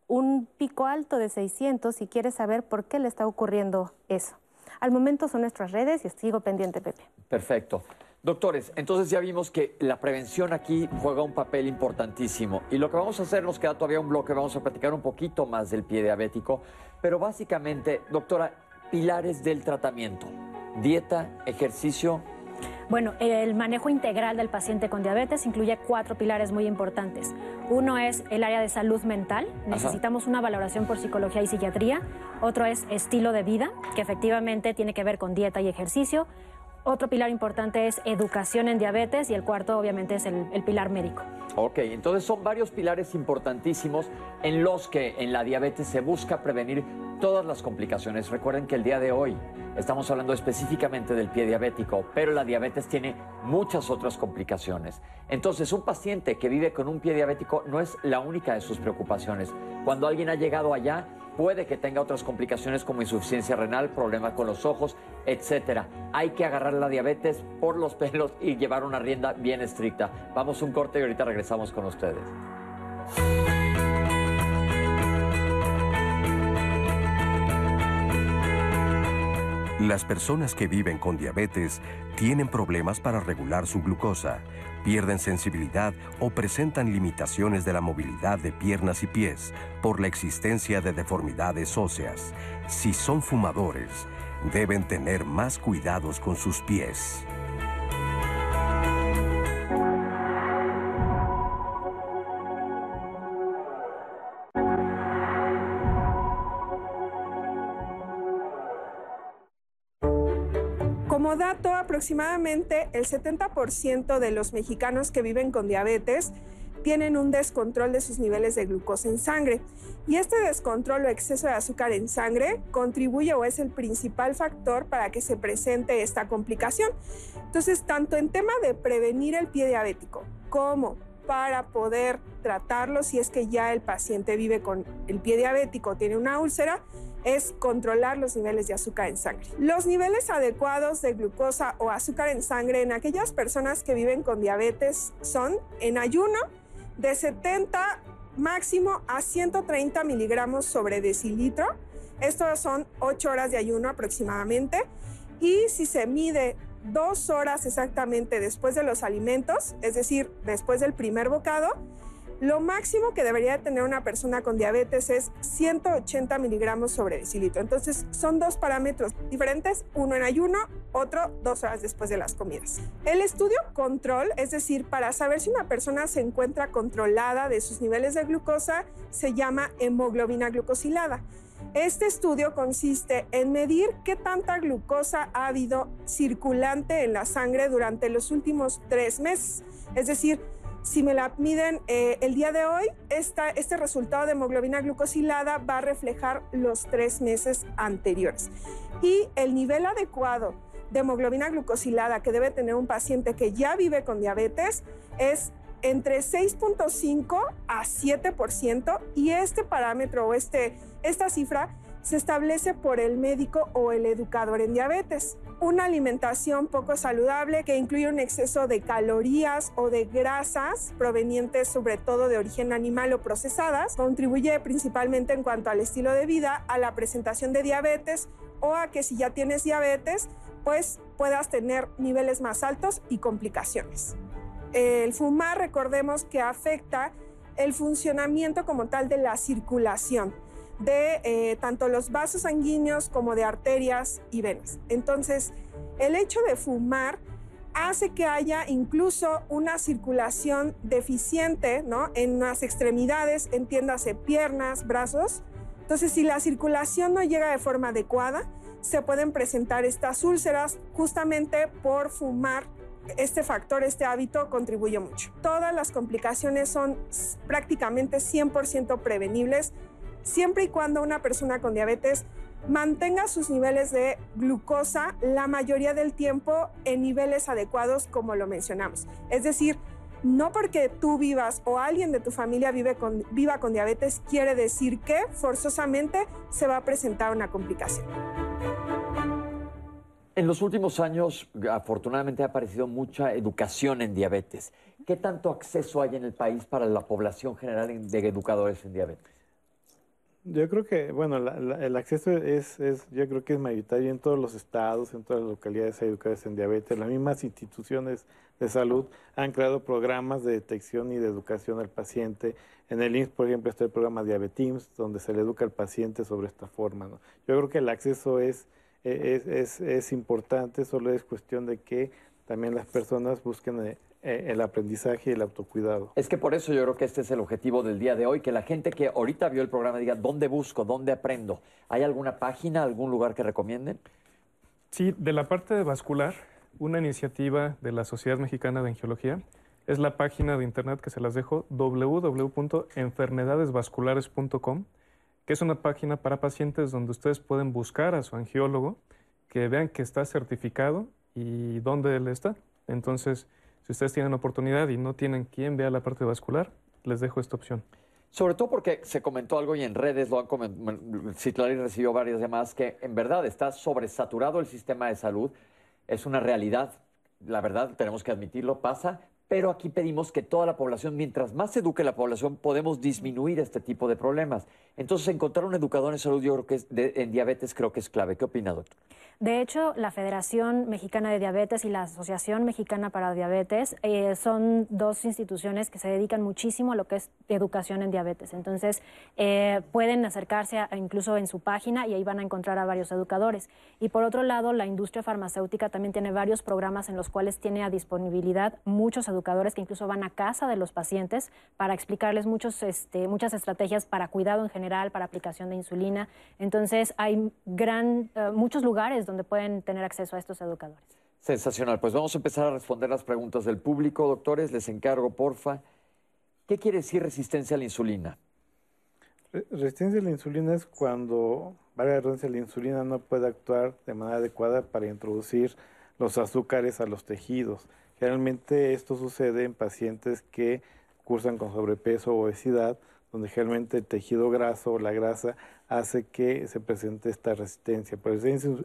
un pico alto de 600 y quiere saber por qué le está ocurriendo eso. Al momento son nuestras redes y sigo pendiente, Pepe. Perfecto. Doctores, entonces ya vimos que la prevención aquí juega un papel importantísimo. Y lo que vamos a hacer, nos queda todavía un bloque, vamos a platicar un poquito más del pie diabético. Pero básicamente, doctora, pilares del tratamiento. Dieta, ejercicio, bueno, el manejo integral del paciente con diabetes incluye cuatro pilares muy importantes. Uno es el área de salud mental, necesitamos una valoración por psicología y psiquiatría. Otro es estilo de vida, que efectivamente tiene que ver con dieta y ejercicio. Otro pilar importante es educación en diabetes y el cuarto obviamente es el, pilar médico. Ok, entonces son varios pilares importantísimos en los que en la diabetes se busca prevenir todas las complicaciones. Recuerden que el día de hoy estamos hablando específicamente del pie diabético, pero la diabetes tiene muchas otras complicaciones. Entonces un paciente que vive con un pie diabético no es la única de sus preocupaciones. Cuando alguien ha llegado allá, puede que tenga otras complicaciones como insuficiencia renal, problemas con los ojos, etcétera. Hay que agarrar la diabetes por los pelos y llevar una rienda bien estricta. Vamos un corte y ahorita regresamos con ustedes. Las personas que viven con diabetes tienen problemas para regular su glucosa, pierden sensibilidad o presentan limitaciones de la movilidad de piernas y pies por la existencia de deformidades óseas. Si son fumadores, deben tener más cuidados con sus pies. Como dato, aproximadamente el 70% de los mexicanos que viven con diabetes tienen un descontrol de sus niveles de glucosa en sangre. Y este descontrol o exceso de azúcar en sangre contribuye o es el principal factor para que se presente esta complicación. Entonces, tanto en tema de prevenir el pie diabético como para poder tratarlo si es que ya el paciente vive con el pie diabético, tiene una úlcera, es controlar los niveles de azúcar en sangre. Los niveles adecuados de glucosa o azúcar en sangre en aquellas personas que viven con diabetes son en ayuno de 70 máximo a 130 miligramos sobre decilitro. Estos son 8 horas de ayuno aproximadamente. Y si se mide dos horas exactamente después de los alimentos, es decir, después del primer bocado, lo máximo que debería tener una persona con diabetes es 180 miligramos sobre decilitro. Entonces son dos parámetros diferentes, uno en ayuno, otro dos horas después de las comidas. El estudio control, es decir, para saber si una persona se encuentra controlada de sus niveles de glucosa, se llama hemoglobina glucosilada. Este estudio consiste en medir qué tanta glucosa ha habido circulante en la sangre durante los últimos tres meses. Es decir, si me la miden eh, el día de hoy, este resultado de hemoglobina glucosilada va a reflejar los tres meses anteriores. Y el nivel adecuado de hemoglobina glucosilada que debe tener un paciente que ya vive con diabetes es entre 6.5 a 7% y este parámetro o este, esta cifra se establece por el médico o el educador en diabetes. Una alimentación poco saludable que incluye un exceso de calorías o de grasas provenientes sobre todo de origen animal o procesadas contribuye principalmente en cuanto al estilo de vida a la presentación de diabetes o a que si ya tienes diabetes pues puedas tener niveles más altos y complicaciones. El fumar recordemos que afecta el funcionamiento como tal de la circulación de eh, tanto los vasos sanguíneos como de arterias y venas. Entonces, el hecho de fumar hace que haya incluso una circulación deficiente ¿no? en las extremidades, entiéndase piernas, brazos. Entonces, si la circulación no llega de forma adecuada, se pueden presentar estas úlceras justamente por fumar. Este factor, este hábito contribuye mucho. Todas las complicaciones son prácticamente 100% prevenibles siempre y cuando una persona con diabetes mantenga sus niveles de glucosa la mayoría del tiempo en niveles adecuados como lo mencionamos. Es decir, no porque tú vivas o alguien de tu familia viva con diabetes quiere decir que forzosamente se va a presentar una complicación. En los últimos años, afortunadamente, ha aparecido mucha educación en diabetes. ¿Qué tanto acceso hay en el país para la población general de educadores en diabetes? Yo creo que, bueno, el acceso es, es, yo creo que es mayoritario en todos los estados, en todas las localidades hay educadores en diabetes. Las mismas instituciones de salud han creado programas de detección y de educación al paciente. En el IMSS, por ejemplo, está el programa Diabetims, donde se le educa al paciente sobre esta forma. ¿no? Yo creo que el acceso es, es, es, es importante, solo es cuestión de que también las personas busquen eh, el aprendizaje y el autocuidado. Es que por eso yo creo que este es el objetivo del día de hoy, que la gente que ahorita vio el programa diga, ¿dónde busco? ¿Dónde aprendo? ¿Hay alguna página, algún lugar que recomienden? Sí, de la parte de vascular, una iniciativa de la Sociedad Mexicana de Angiología es la página de internet que se las dejo, www.enfermedadesvasculares.com, que es una página para pacientes donde ustedes pueden buscar a su angiólogo, que vean que está certificado y dónde él está. Entonces, si ustedes tienen oportunidad y no tienen quien vea la parte vascular, les dejo esta opción. Sobre todo porque se comentó algo y en redes lo han comentado, Citlali recibió varias llamadas que en verdad está sobresaturado el sistema de salud, es una realidad, la verdad tenemos que admitirlo, pasa, pero aquí pedimos que toda la población, mientras más se eduque la población, podemos disminuir este tipo de problemas. Entonces, encontrar un educador en salud, yo creo que es en diabetes creo que es clave. ¿Qué opina, doctor? De hecho, la Federación Mexicana de Diabetes y la Asociación Mexicana para Diabetes eh, son dos instituciones que se dedican muchísimo a lo que es educación en diabetes. Entonces, eh, pueden acercarse incluso en su página y ahí van a encontrar a varios educadores. Y por otro lado, la industria farmacéutica también tiene varios programas en los cuales tiene a disponibilidad muchos educadores educadores que incluso van a casa de los pacientes para explicarles muchos, este, muchas estrategias para cuidado en general, para aplicación de insulina. Entonces, hay gran, eh, muchos lugares donde pueden tener acceso a estos educadores. Sensacional. Pues vamos a empezar a responder las preguntas del público. Doctores, les encargo, porfa. ¿Qué quiere decir resistencia a la insulina? Resistencia a la insulina es cuando, valga la la insulina no puede actuar de manera adecuada para introducir los azúcares a los tejidos. Generalmente esto sucede en pacientes que cursan con sobrepeso o obesidad, donde generalmente el tejido graso o la grasa hace que se presente esta resistencia. Pero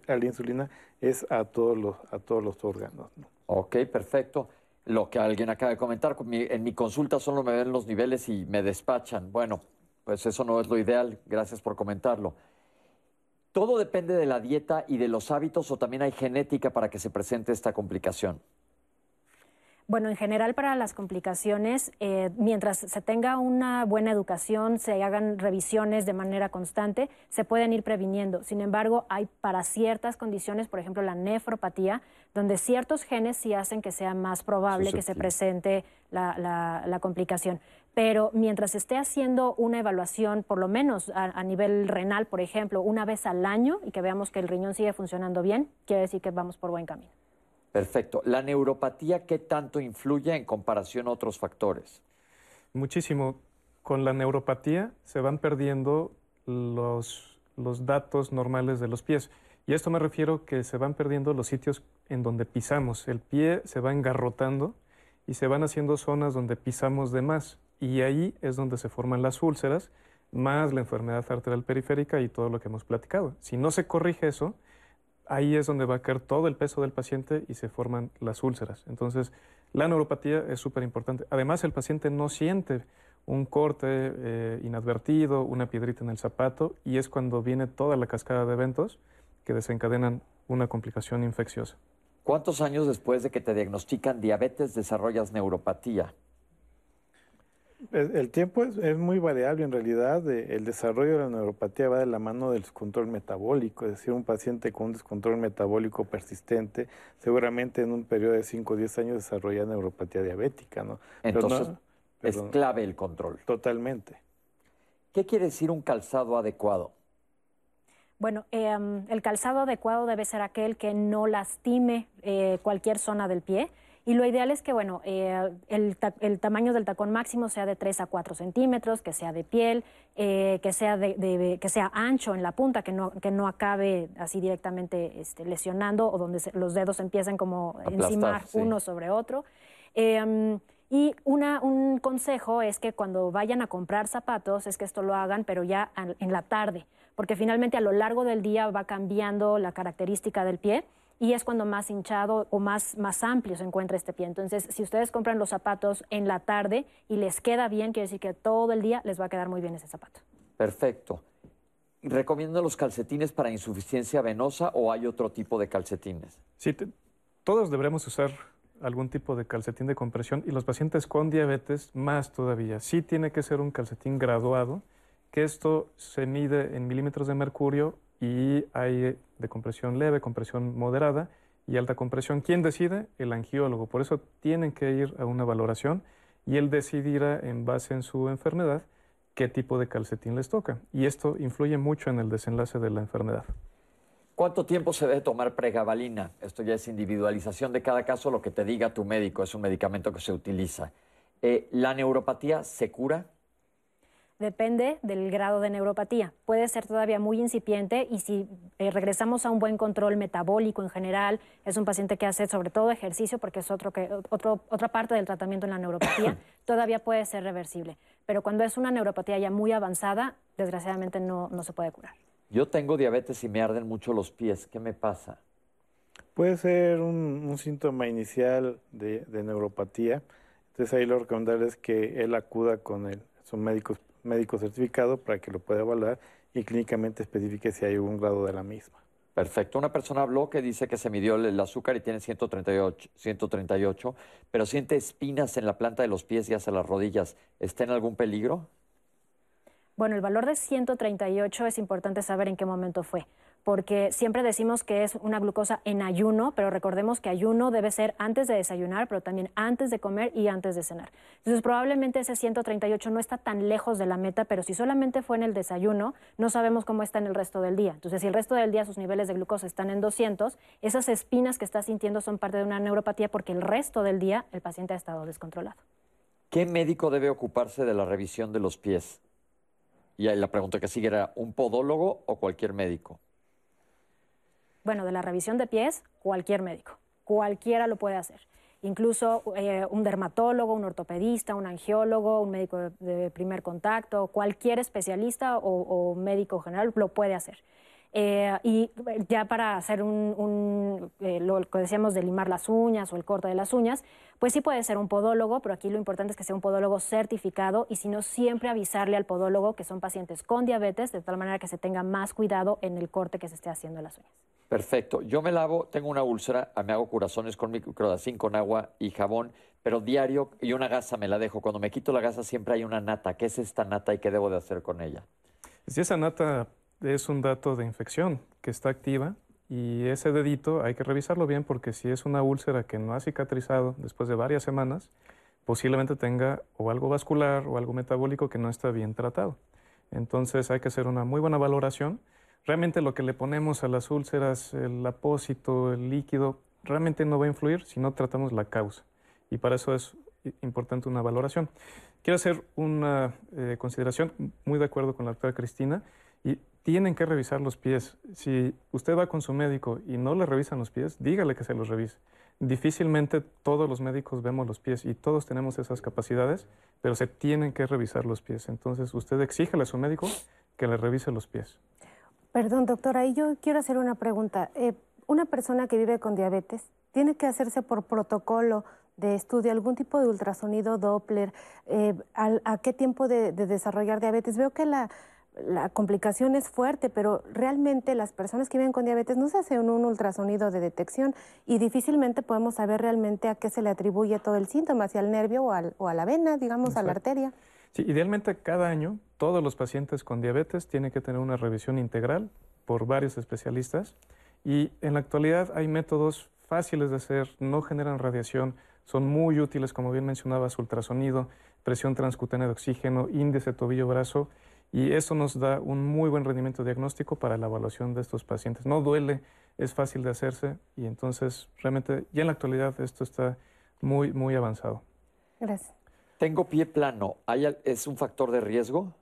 a la insulina es a todos los, a todos los órganos. Ok, perfecto. Lo que alguien acaba de comentar, en mi consulta solo me ven los niveles y me despachan. Bueno, pues eso no es lo ideal. Gracias por comentarlo. ¿Todo depende de la dieta y de los hábitos o también hay genética para que se presente esta complicación? Bueno, en general para las complicaciones, eh, mientras se tenga una buena educación, se hagan revisiones de manera constante, se pueden ir previniendo. Sin embargo, hay para ciertas condiciones, por ejemplo la nefropatía, donde ciertos genes sí hacen que sea más probable que se presente la, complicación. Pero mientras esté haciendo una evaluación, por lo menos a nivel renal, por ejemplo, una vez al año y que veamos que el riñón sigue funcionando bien, quiere decir que vamos por buen camino. Perfecto. ¿La neuropatía qué tanto influye en comparación a otros factores? Muchísimo. Con la neuropatía se van perdiendo los, los datos normales de los pies. Y a esto me refiero que se van perdiendo los sitios en donde pisamos. El pie se va engarrotando y se van haciendo zonas donde pisamos de más. Y ahí es donde se forman las úlceras, más la enfermedad arterial periférica y todo lo que hemos platicado. Si no se corrige eso, ahí es donde va a caer todo el peso del paciente y se forman las úlceras. Entonces, la neuropatía es súper importante. Además, el paciente no siente un corte eh, inadvertido, una piedrita en el zapato, y es cuando viene toda la cascada de eventos que desencadenan una complicación infecciosa. ¿Cuántos años después de que te diagnostican diabetes desarrollas neuropatía? El, tiempo es, muy variable en realidad. el desarrollo de la neuropatía va de la mano del descontrol metabólico, es decir, un paciente con un descontrol metabólico persistente, seguramente en un periodo de 5 o 10 años desarrolla neuropatía diabética. ¿no? Entonces, es clave el control. Totalmente. ¿Qué quiere decir un calzado adecuado? Bueno, em, el calzado adecuado debe ser aquel que no lastime eh, cualquier zona del pie y lo ideal es que, bueno, eh, el, tamaño del tacón máximo sea de 3 a 4 centímetros, que sea de piel, eh, que, sea de, que sea ancho en la punta, que no, que no acabe así directamente este, lesionando o donde los dedos empiezan como a encimar uno sobre otro. Em, y una, un consejo es que cuando vayan a comprar zapatos, es que esto lo hagan, pero ya en la tarde, porque finalmente a lo largo del día va cambiando la característica del pie y es cuando más hinchado o más, más amplio se encuentra este pie. Entonces, si ustedes compran los zapatos en la tarde y les queda bien, quiere decir que todo el día les va a quedar muy bien ese zapato. Perfecto. ¿Recomiendan los calcetines para insuficiencia venosa o hay otro tipo de calcetines? Sí, todos deberemos usar algún tipo de calcetín de compresión y los pacientes con diabetes más todavía. Sí tiene que ser un calcetín graduado, que esto se mide en milímetros de mercurio y hay de compresión leve, compresión moderada y alta compresión. ¿Quién decide? El angiólogo. Por eso tienen que ir a una valoración y él decidirá en base en su enfermedad qué tipo de calcetín les toca. Y esto influye mucho en el desenlace de la enfermedad. ¿Cuánto tiempo se debe tomar pregabalina? Esto ya es individualización de cada caso, lo que te diga tu médico, es un medicamento que se utiliza. Eh, ¿La neuropatía se cura? Depende del grado de neuropatía. Puede ser todavía muy incipiente y si eh, regresamos a un buen control metabólico en general, es un paciente que hace sobre todo ejercicio porque es otro que, otro, otra parte del tratamiento en la neuropatía, todavía puede ser reversible. Pero cuando es una neuropatía ya muy avanzada, desgraciadamente no, no se puede curar. Yo tengo diabetes y me arden mucho los pies. ¿Qué me pasa? Puede ser un, síntoma inicial de, de neuropatía Entonces ahí lo recomendable es que él acuda con el, su médico, médico certificado para que lo pueda evaluar y clínicamente especifique si hay algún grado de la misma. Perfecto. Una persona habló que dice que se midió el azúcar y tiene 138, 138, pero siente espinas en la planta de los pies y hacia las rodillas. ¿Está en algún peligro? Bueno, el valor de 138 es importante saber en qué momento fue porque siempre decimos que es una glucosa en ayuno, pero recordemos que ayuno debe ser antes de desayunar, pero también antes de comer y antes de cenar. Entonces, probablemente ese 138 no está tan lejos de la meta, pero si solamente fue en el desayuno, no sabemos cómo está en el resto del día. Entonces, si el resto del día sus niveles de glucosa están en 200, esas espinas que está sintiendo son parte de una neuropatía porque el resto del día el paciente ha estado descontrolado. ¿Qué médico debe ocuparse de la revisión de los pies? Y ahí la pregunta que sigue era, ¿un podólogo o cualquier médico? Bueno, de la revisión de pies, cualquier médico, cualquiera lo puede hacer. Incluso eh, un dermatólogo, un ortopedista, un angiólogo, un médico de, primer contacto, cualquier especialista o, médico general lo puede hacer. Eh, y ya para hacer un, eh, lo que decíamos de limar las uñas o el corte de las uñas, pues sí puede ser un podólogo, pero aquí lo importante es que sea un podólogo certificado y si no, siempre avisarle al podólogo que son pacientes con diabetes, de tal manera que se tenga más cuidado en el corte que se esté haciendo las uñas. Perfecto. Yo me lavo, tengo una úlcera, me hago corazones con microdacin, con agua y jabón, pero diario y una gasa me la dejo. Cuando me quito la gasa siempre hay una nata. ¿Qué es esta nata y qué debo de hacer con ella? Si esa nata es un dato de infección que está activa y ese dedito hay que revisarlo bien porque si es una úlcera que no ha cicatrizado después de varias semanas, posiblemente tenga o algo vascular o algo metabólico que no está bien tratado. Entonces hay que hacer una muy buena valoración Realmente lo que le ponemos a las úlceras, el apósito, el líquido, realmente no va a influir si no tratamos la causa. Y para eso es importante una valoración. Quiero hacer una eh, consideración, muy de acuerdo con la doctora Cristina, tienen que revisar los pies. Si usted va con su médico y no le revisan los pies, dígale que se los revise. Difícilmente todos los médicos vemos los pies y todos tenemos esas capacidades, pero se tienen que revisar los pies. Entonces usted exíjale a su médico que le revise los pies. Perdón, doctora, y yo quiero hacer una pregunta. Eh, una persona que vive con diabetes tiene que hacerse por protocolo de estudio algún tipo de ultrasonido Doppler. Eh, ¿A qué tiempo de, desarrollar diabetes? Veo que la, complicación es fuerte, pero realmente las personas que viven con diabetes no se hacen un ultrasonido de detección y difícilmente podemos saber realmente a qué se le atribuye todo el síntoma, si al nervio o, a la vena, digamos, a la arteria. Sí, idealmente cada año todos los pacientes con diabetes tienen que tener una revisión integral por varios especialistas y en la actualidad hay métodos fáciles de hacer, no generan radiación, son muy útiles, como bien mencionabas, ultrasonido, presión transcutánea de oxígeno, índice tobillo-brazo, y eso nos da un muy buen rendimiento diagnóstico para la evaluación de estos pacientes. No duele, es fácil de hacerse y entonces realmente ya en la actualidad esto está muy, muy avanzado. Gracias. Tengo pie plano, ¿es un factor de riesgo?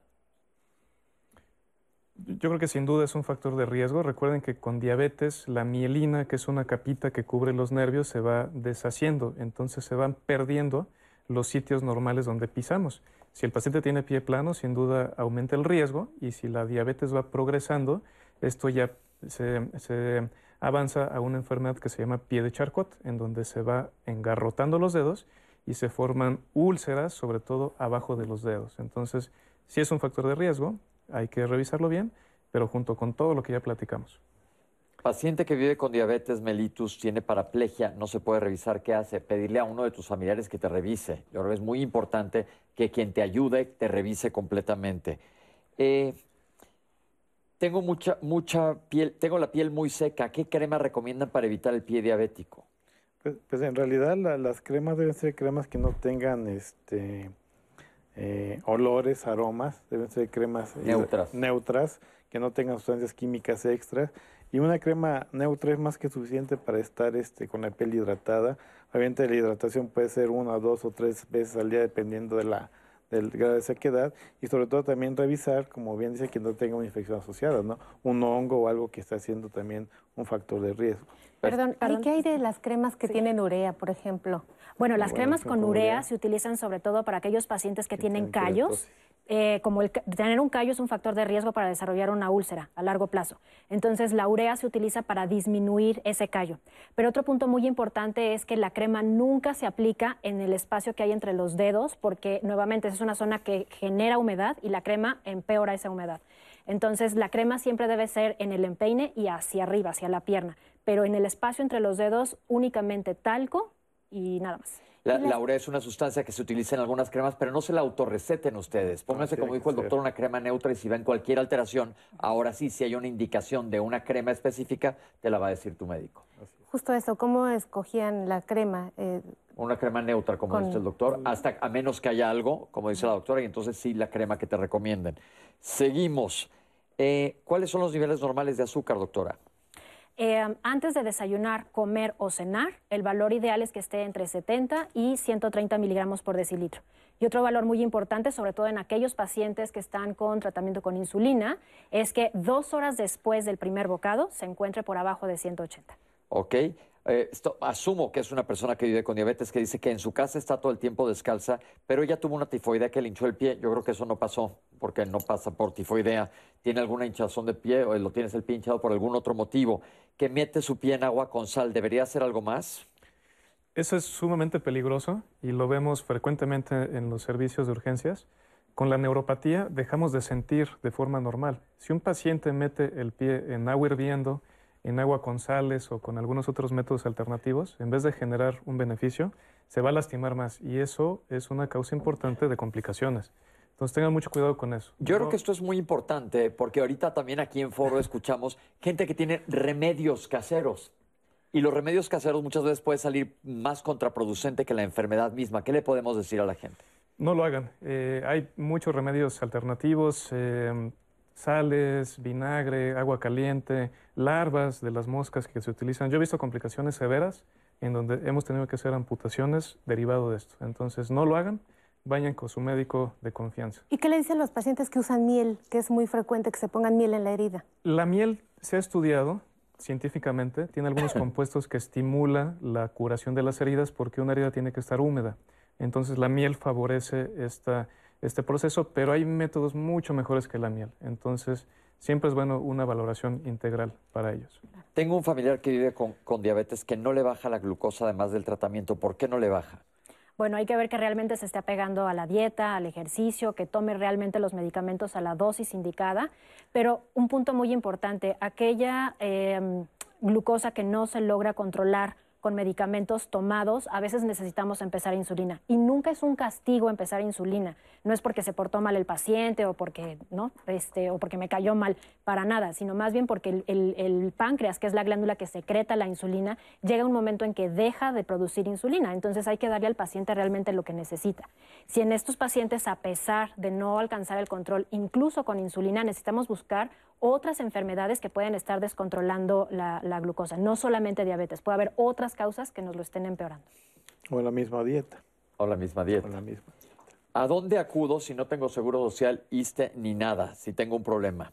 Yo creo que sin duda es un factor de riesgo. Recuerden que con diabetes la mielina, que es una capita que cubre los nervios, se va deshaciendo, entonces se van perdiendo los sitios normales donde pisamos. Si el paciente tiene pie plano, sin duda aumenta el riesgo y si la diabetes va progresando, esto ya se, avanza a una enfermedad que se llama pie de charcot, en donde se va engarrotando los dedos y se forman úlceras, sobre todo abajo de los dedos. Entonces, si es un factor de riesgo, hay que revisarlo bien, pero junto con todo lo que ya platicamos. Paciente que vive con diabetes mellitus, tiene paraplegia, no se puede revisar, ¿qué hace? Pedirle a uno de tus familiares que te revise. Yo creo que es muy importante que quien te ayude te revise completamente. Eh, tengo mucha, mucha piel, tengo la piel muy seca. ¿Qué crema recomiendan para evitar el pie diabético? Pues, pues, en realidad las cremas deben ser cremas que no tengan este eh, olores, aromas, deben ser cremas eh, neutras. que no tengan sustancias químicas extras. Y una crema neutra es más que suficiente para estar este, con la piel hidratada. Obviamente la hidratación puede ser una, dos o tres veces al día dependiendo de la, del grado de sequedad y sobre todo también revisar, como bien dice, que no tenga una infección asociada, ¿no? Un hongo o algo que está haciendo también un factor de riesgo. Perdón, ¿y qué hay de las cremas que tienen urea, por ejemplo? Bueno, las cremas con urea, se utilizan sobre todo para aquellos pacientes que tienen callos. Eh, como el, tener un callo es un factor de riesgo para desarrollar una úlcera a largo plazo. Entonces, la urea se utiliza para disminuir ese callo. Pero otro punto muy importante es que la crema nunca se aplica en el espacio que hay entre los dedos, porque nuevamente es una zona que genera humedad y la crema empeora esa humedad. Entonces, la crema siempre debe ser en el empeine y hacia arriba, hacia la pierna. Pero en el espacio entre los dedos, únicamente talco y nada más. La, urea es una sustancia que se utiliza en algunas cremas, pero no se la autorreceten ustedes. Pónganse, como dijo el doctor, una crema neutra y si ven cualquier alteración, ahora sí, si hay una indicación de una crema específica, te la va a decir tu médico. Justo eso, ¿cómo escogían la crema? Eh, una crema neutra, como dice el doctor, hasta a menos que haya algo, como dice la doctora, y entonces sí la crema que te recomienden. Seguimos. Eh, ¿Cuáles son los niveles normales de azúcar, doctora? Em, antes de desayunar, comer o cenar, el valor ideal es que esté entre 70 y 130 miligramos por decilitro. Y otro valor muy importante, sobre todo en aquellos pacientes que están con tratamiento con insulina, es que dos horas después del primer bocado se encuentre por abajo de 180. Ok. Eh, asumo que es una persona que vive con diabetes que dice que en su casa está todo el tiempo descalza, pero ella tuvo una tifoidea que le hinchó el pie. Yo creo que eso no pasó porque no pasa por tifoidea. Tiene alguna hinchazón de pie o lo tienes el pie hinchado por algún otro motivo. Que mete su pie en agua con sal. ¿Debería hacer algo más? Eso es sumamente peligroso y lo vemos frecuentemente en los servicios de urgencias. Con la neuropatía dejamos de sentir de forma normal. Si un paciente mete el pie en agua hirviendo, en agua con sales o con algunos otros métodos alternativos, en vez de generar un beneficio, se va a lastimar más y eso es una causa importante de complicaciones. Entonces tengan mucho cuidado con eso. Yo creo que esto es muy importante porque ahorita también aquí en Foro escuchamos gente que tiene remedios caseros. Y los remedios caseros muchas veces pueden salir más contraproducente que la enfermedad misma. ¿Qué le podemos decir a la gente? No lo hagan. Eh, hay muchos remedios alternativos. Eh, sales, vinagre, agua caliente, larvas de las moscas que se utilizan. Yo he visto complicaciones severas en donde hemos tenido que hacer amputaciones derivado de esto. Entonces, no lo hagan, vayan con su médico de confianza. ¿Y qué le dicen los pacientes que usan miel, que es muy frecuente que se pongan miel en la herida? La miel se ha estudiado científicamente, tiene algunos compuestos que estimulan la curación de las heridas porque una herida tiene que estar húmeda. Entonces, la miel favorece esta este proceso, pero hay métodos mucho mejores que la miel. Entonces, siempre es bueno una valoración integral para ellos. Tengo un familiar que vive con, diabetes que no le baja la glucosa además del tratamiento. ¿Por qué no le baja? Bueno, hay que ver que realmente se esté apegando a la dieta, al ejercicio, que tome realmente los medicamentos a la dosis indicada. Pero un punto muy importante, aquella em, glucosa que no se logra controlar con medicamentos tomados, a veces necesitamos empezar insulina. Y nunca es un castigo empezar insulina. No es porque se portó mal el paciente o porque, ¿no? este, o porque me cayó mal, para nada, sino más bien porque el, páncreas, que es la glándula que secreta la insulina, llega un momento en que deja de producir insulina. Entonces hay que darle al paciente realmente lo que necesita. Si en estos pacientes, a pesar de no alcanzar el control, incluso con insulina, necesitamos buscar otras enfermedades que pueden estar descontrolando la, glucosa, no solamente diabetes, puede haber otras causas que nos lo estén empeorando. O la misma dieta. O la misma dieta. O la misma. ¿A dónde acudo si no tengo seguro social, ISTE ni nada, si tengo un problema?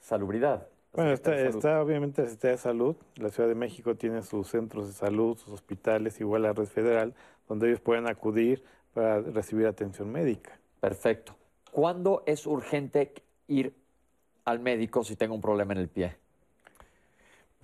Salubridad. Bueno, está, obviamente el sistema de salud. La Ciudad de México tiene sus centros de salud, sus hospitales, igual la red federal, donde ellos pueden acudir para recibir atención médica. Perfecto. ¿Cuándo es urgente ir al médico si tengo un problema en el pie?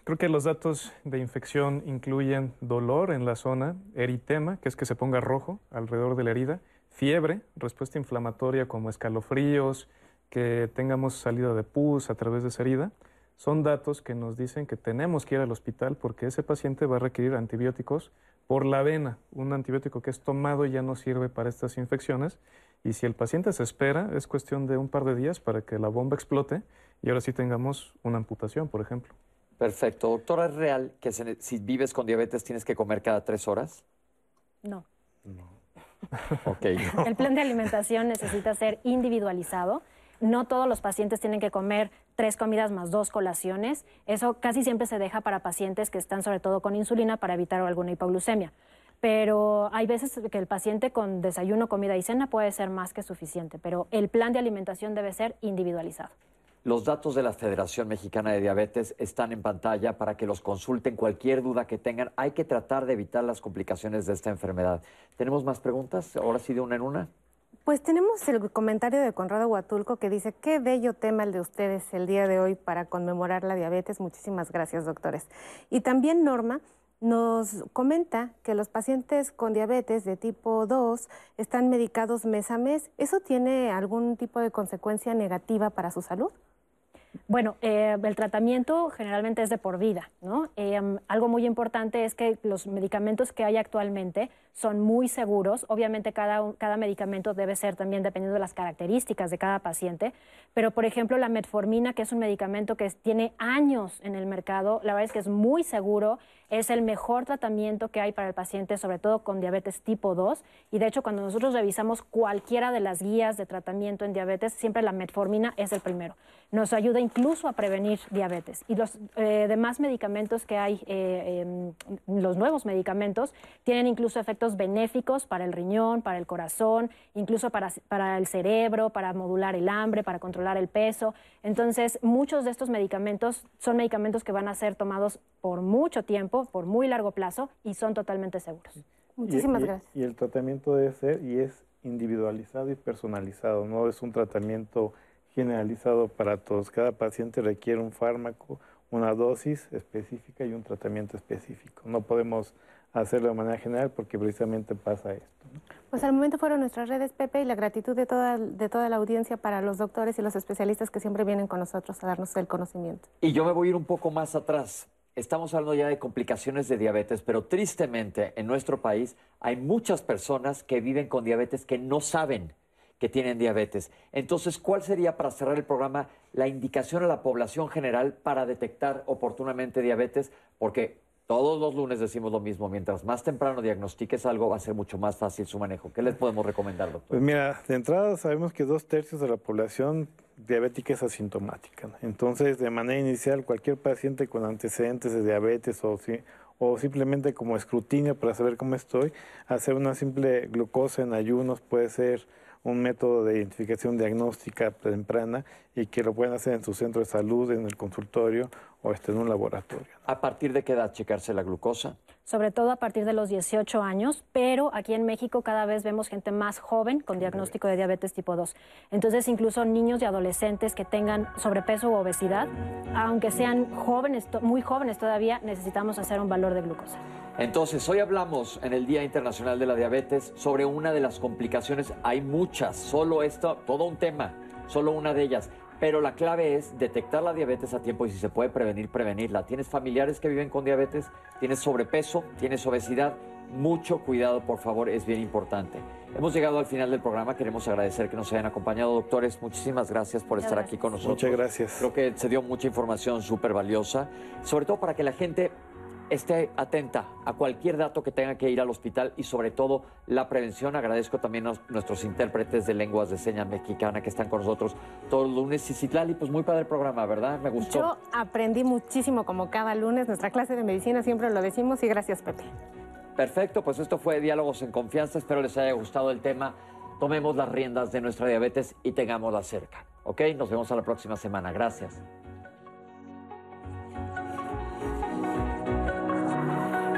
Creo que los datos de infección incluyen dolor en la zona, eritema, que es que se ponga rojo alrededor de la herida, fiebre, respuesta inflamatoria como escalofríos, que tengamos salida de pus a través de esa herida. Son datos que nos dicen que tenemos que ir al hospital porque ese paciente va a requerir antibióticos por la vena, un antibiótico que es tomado y ya no sirve para estas infecciones y si el paciente se espera, es cuestión de un par de días para que la bomba explote y ahora sí tengamos una amputación, por ejemplo. Perfecto. Doctora, ¿es real que si vives con diabetes tienes que comer cada tres horas? No. No. ok. El plan de alimentación necesita ser individualizado. No todos los pacientes tienen que comer tres comidas más dos colaciones. Eso casi siempre se deja para pacientes que están sobre todo con insulina para evitar alguna hipoglucemia pero hay veces que el paciente con desayuno, comida y cena puede ser más que suficiente, pero el plan de alimentación debe ser individualizado. Los datos de la Federación Mexicana de Diabetes están en pantalla para que los consulten. Cualquier duda que tengan, hay que tratar de evitar las complicaciones de esta enfermedad. ¿Tenemos más preguntas? Ahora sí, de una en una. Pues tenemos el comentario de Conrado Huatulco que dice, qué bello tema el de ustedes el día de hoy para conmemorar la diabetes. Muchísimas gracias, doctores. Y también Norma nos comenta que los pacientes con diabetes de tipo 2 están medicados mes a mes. ¿Eso tiene algún tipo de consecuencia negativa para su salud? Bueno, eh, el tratamiento generalmente es de por vida, ¿no? Eh, algo muy importante es que los medicamentos que hay actualmente son muy seguros. Obviamente cada, cada medicamento debe ser también dependiendo de las características de cada paciente, pero por ejemplo la metformina, que es un medicamento que tiene años en el mercado, la verdad es que es muy seguro, es el mejor tratamiento que hay para el paciente, sobre todo con diabetes tipo 2. Y de hecho, cuando nosotros revisamos cualquiera de las guías de tratamiento en diabetes, siempre la metformina es el primero. Nos ayuda incluso a prevenir diabetes. Y los eh, demás medicamentos que hay, eh, los nuevos medicamentos, tienen incluso efectos benéficos para el riñón, para el corazón, incluso para, para el cerebro, para modular el hambre, para controlar el peso. Entonces, muchos de estos medicamentos son medicamentos que van a ser tomados por mucho tiempo, por muy largo plazo, y son totalmente seguros. Muchísimas gracias. Y el tratamiento debe ser y es individualizado y personalizado, no es un tratamiento generalizado para todos. Cada paciente requiere un fármaco, una dosis específica y un tratamiento específico. No podemos hacerlo de manera general porque precisamente pasa esto. Pues al momento fueron nuestras redes, Pepe, y la gratitud de toda, de toda la audiencia para los doctores y los especialistas que siempre vienen con nosotros a darnos el conocimiento. Y yo me voy a ir un poco más atrás. Estamos hablando ya de complicaciones de diabetes, pero tristemente en nuestro país hay muchas personas que viven con diabetes que no saben que tienen diabetes. Entonces, ¿cuál sería, para cerrar el programa, la indicación a la población general para detectar oportunamente diabetes? Porque todos los lunes decimos lo mismo, mientras más temprano diagnostiques algo, va a ser mucho más fácil su manejo. ¿Qué les podemos recomendar, doctor? Pues mira, de entrada sabemos que dos tercios de la población diabética es asintomática. Entonces, de manera inicial, cualquier paciente con antecedentes de diabetes o, o simplemente como escrutinio para saber cómo estoy, hacer una simple glucosa en ayunos puede ser un método de identificación diagnóstica temprana y que lo pueden hacer en su centro de salud, en el consultorio o este, en un laboratorio. ¿A partir de qué edad checarse la glucosa? Sobre todo a partir de los 18 años, pero aquí en México cada vez vemos gente más joven con diagnóstico de diabetes tipo 2. Entonces, incluso niños y adolescentes que tengan sobrepeso u obesidad, aunque sean jóvenes, muy jóvenes todavía, necesitamos hacer un valor de glucosa. Entonces, hoy hablamos en el Día Internacional de la Diabetes sobre una de las complicaciones. Hay muchas, solo esto, todo un tema, solo una de ellas. Pero la clave es detectar la diabetes a tiempo y si se puede prevenir, prevenirla. ¿Tienes familiares que viven con diabetes? ¿Tienes sobrepeso? ¿Tienes obesidad? Mucho cuidado, por favor, es bien importante. Hemos llegado al final del programa. Queremos agradecer que nos hayan acompañado, doctores. Muchísimas gracias por estar aquí con nosotros. Muchas gracias. Creo que se dio mucha información súper valiosa, sobre todo para que la gente esté atenta a cualquier dato que tenga que ir al hospital y sobre todo la prevención. Agradezco también a nuestros intérpretes de lenguas de señas mexicana que están con nosotros todos los lunes. Y Citlali, pues muy padre el programa, ¿verdad? Me gustó. Yo aprendí muchísimo como cada lunes. Nuestra clase de medicina siempre lo decimos y gracias, Pepe. Perfecto, pues esto fue Diálogos en Confianza. Espero les haya gustado el tema. Tomemos las riendas de nuestra diabetes y tengámosla cerca. ¿Ok? Nos vemos a la próxima semana. Gracias.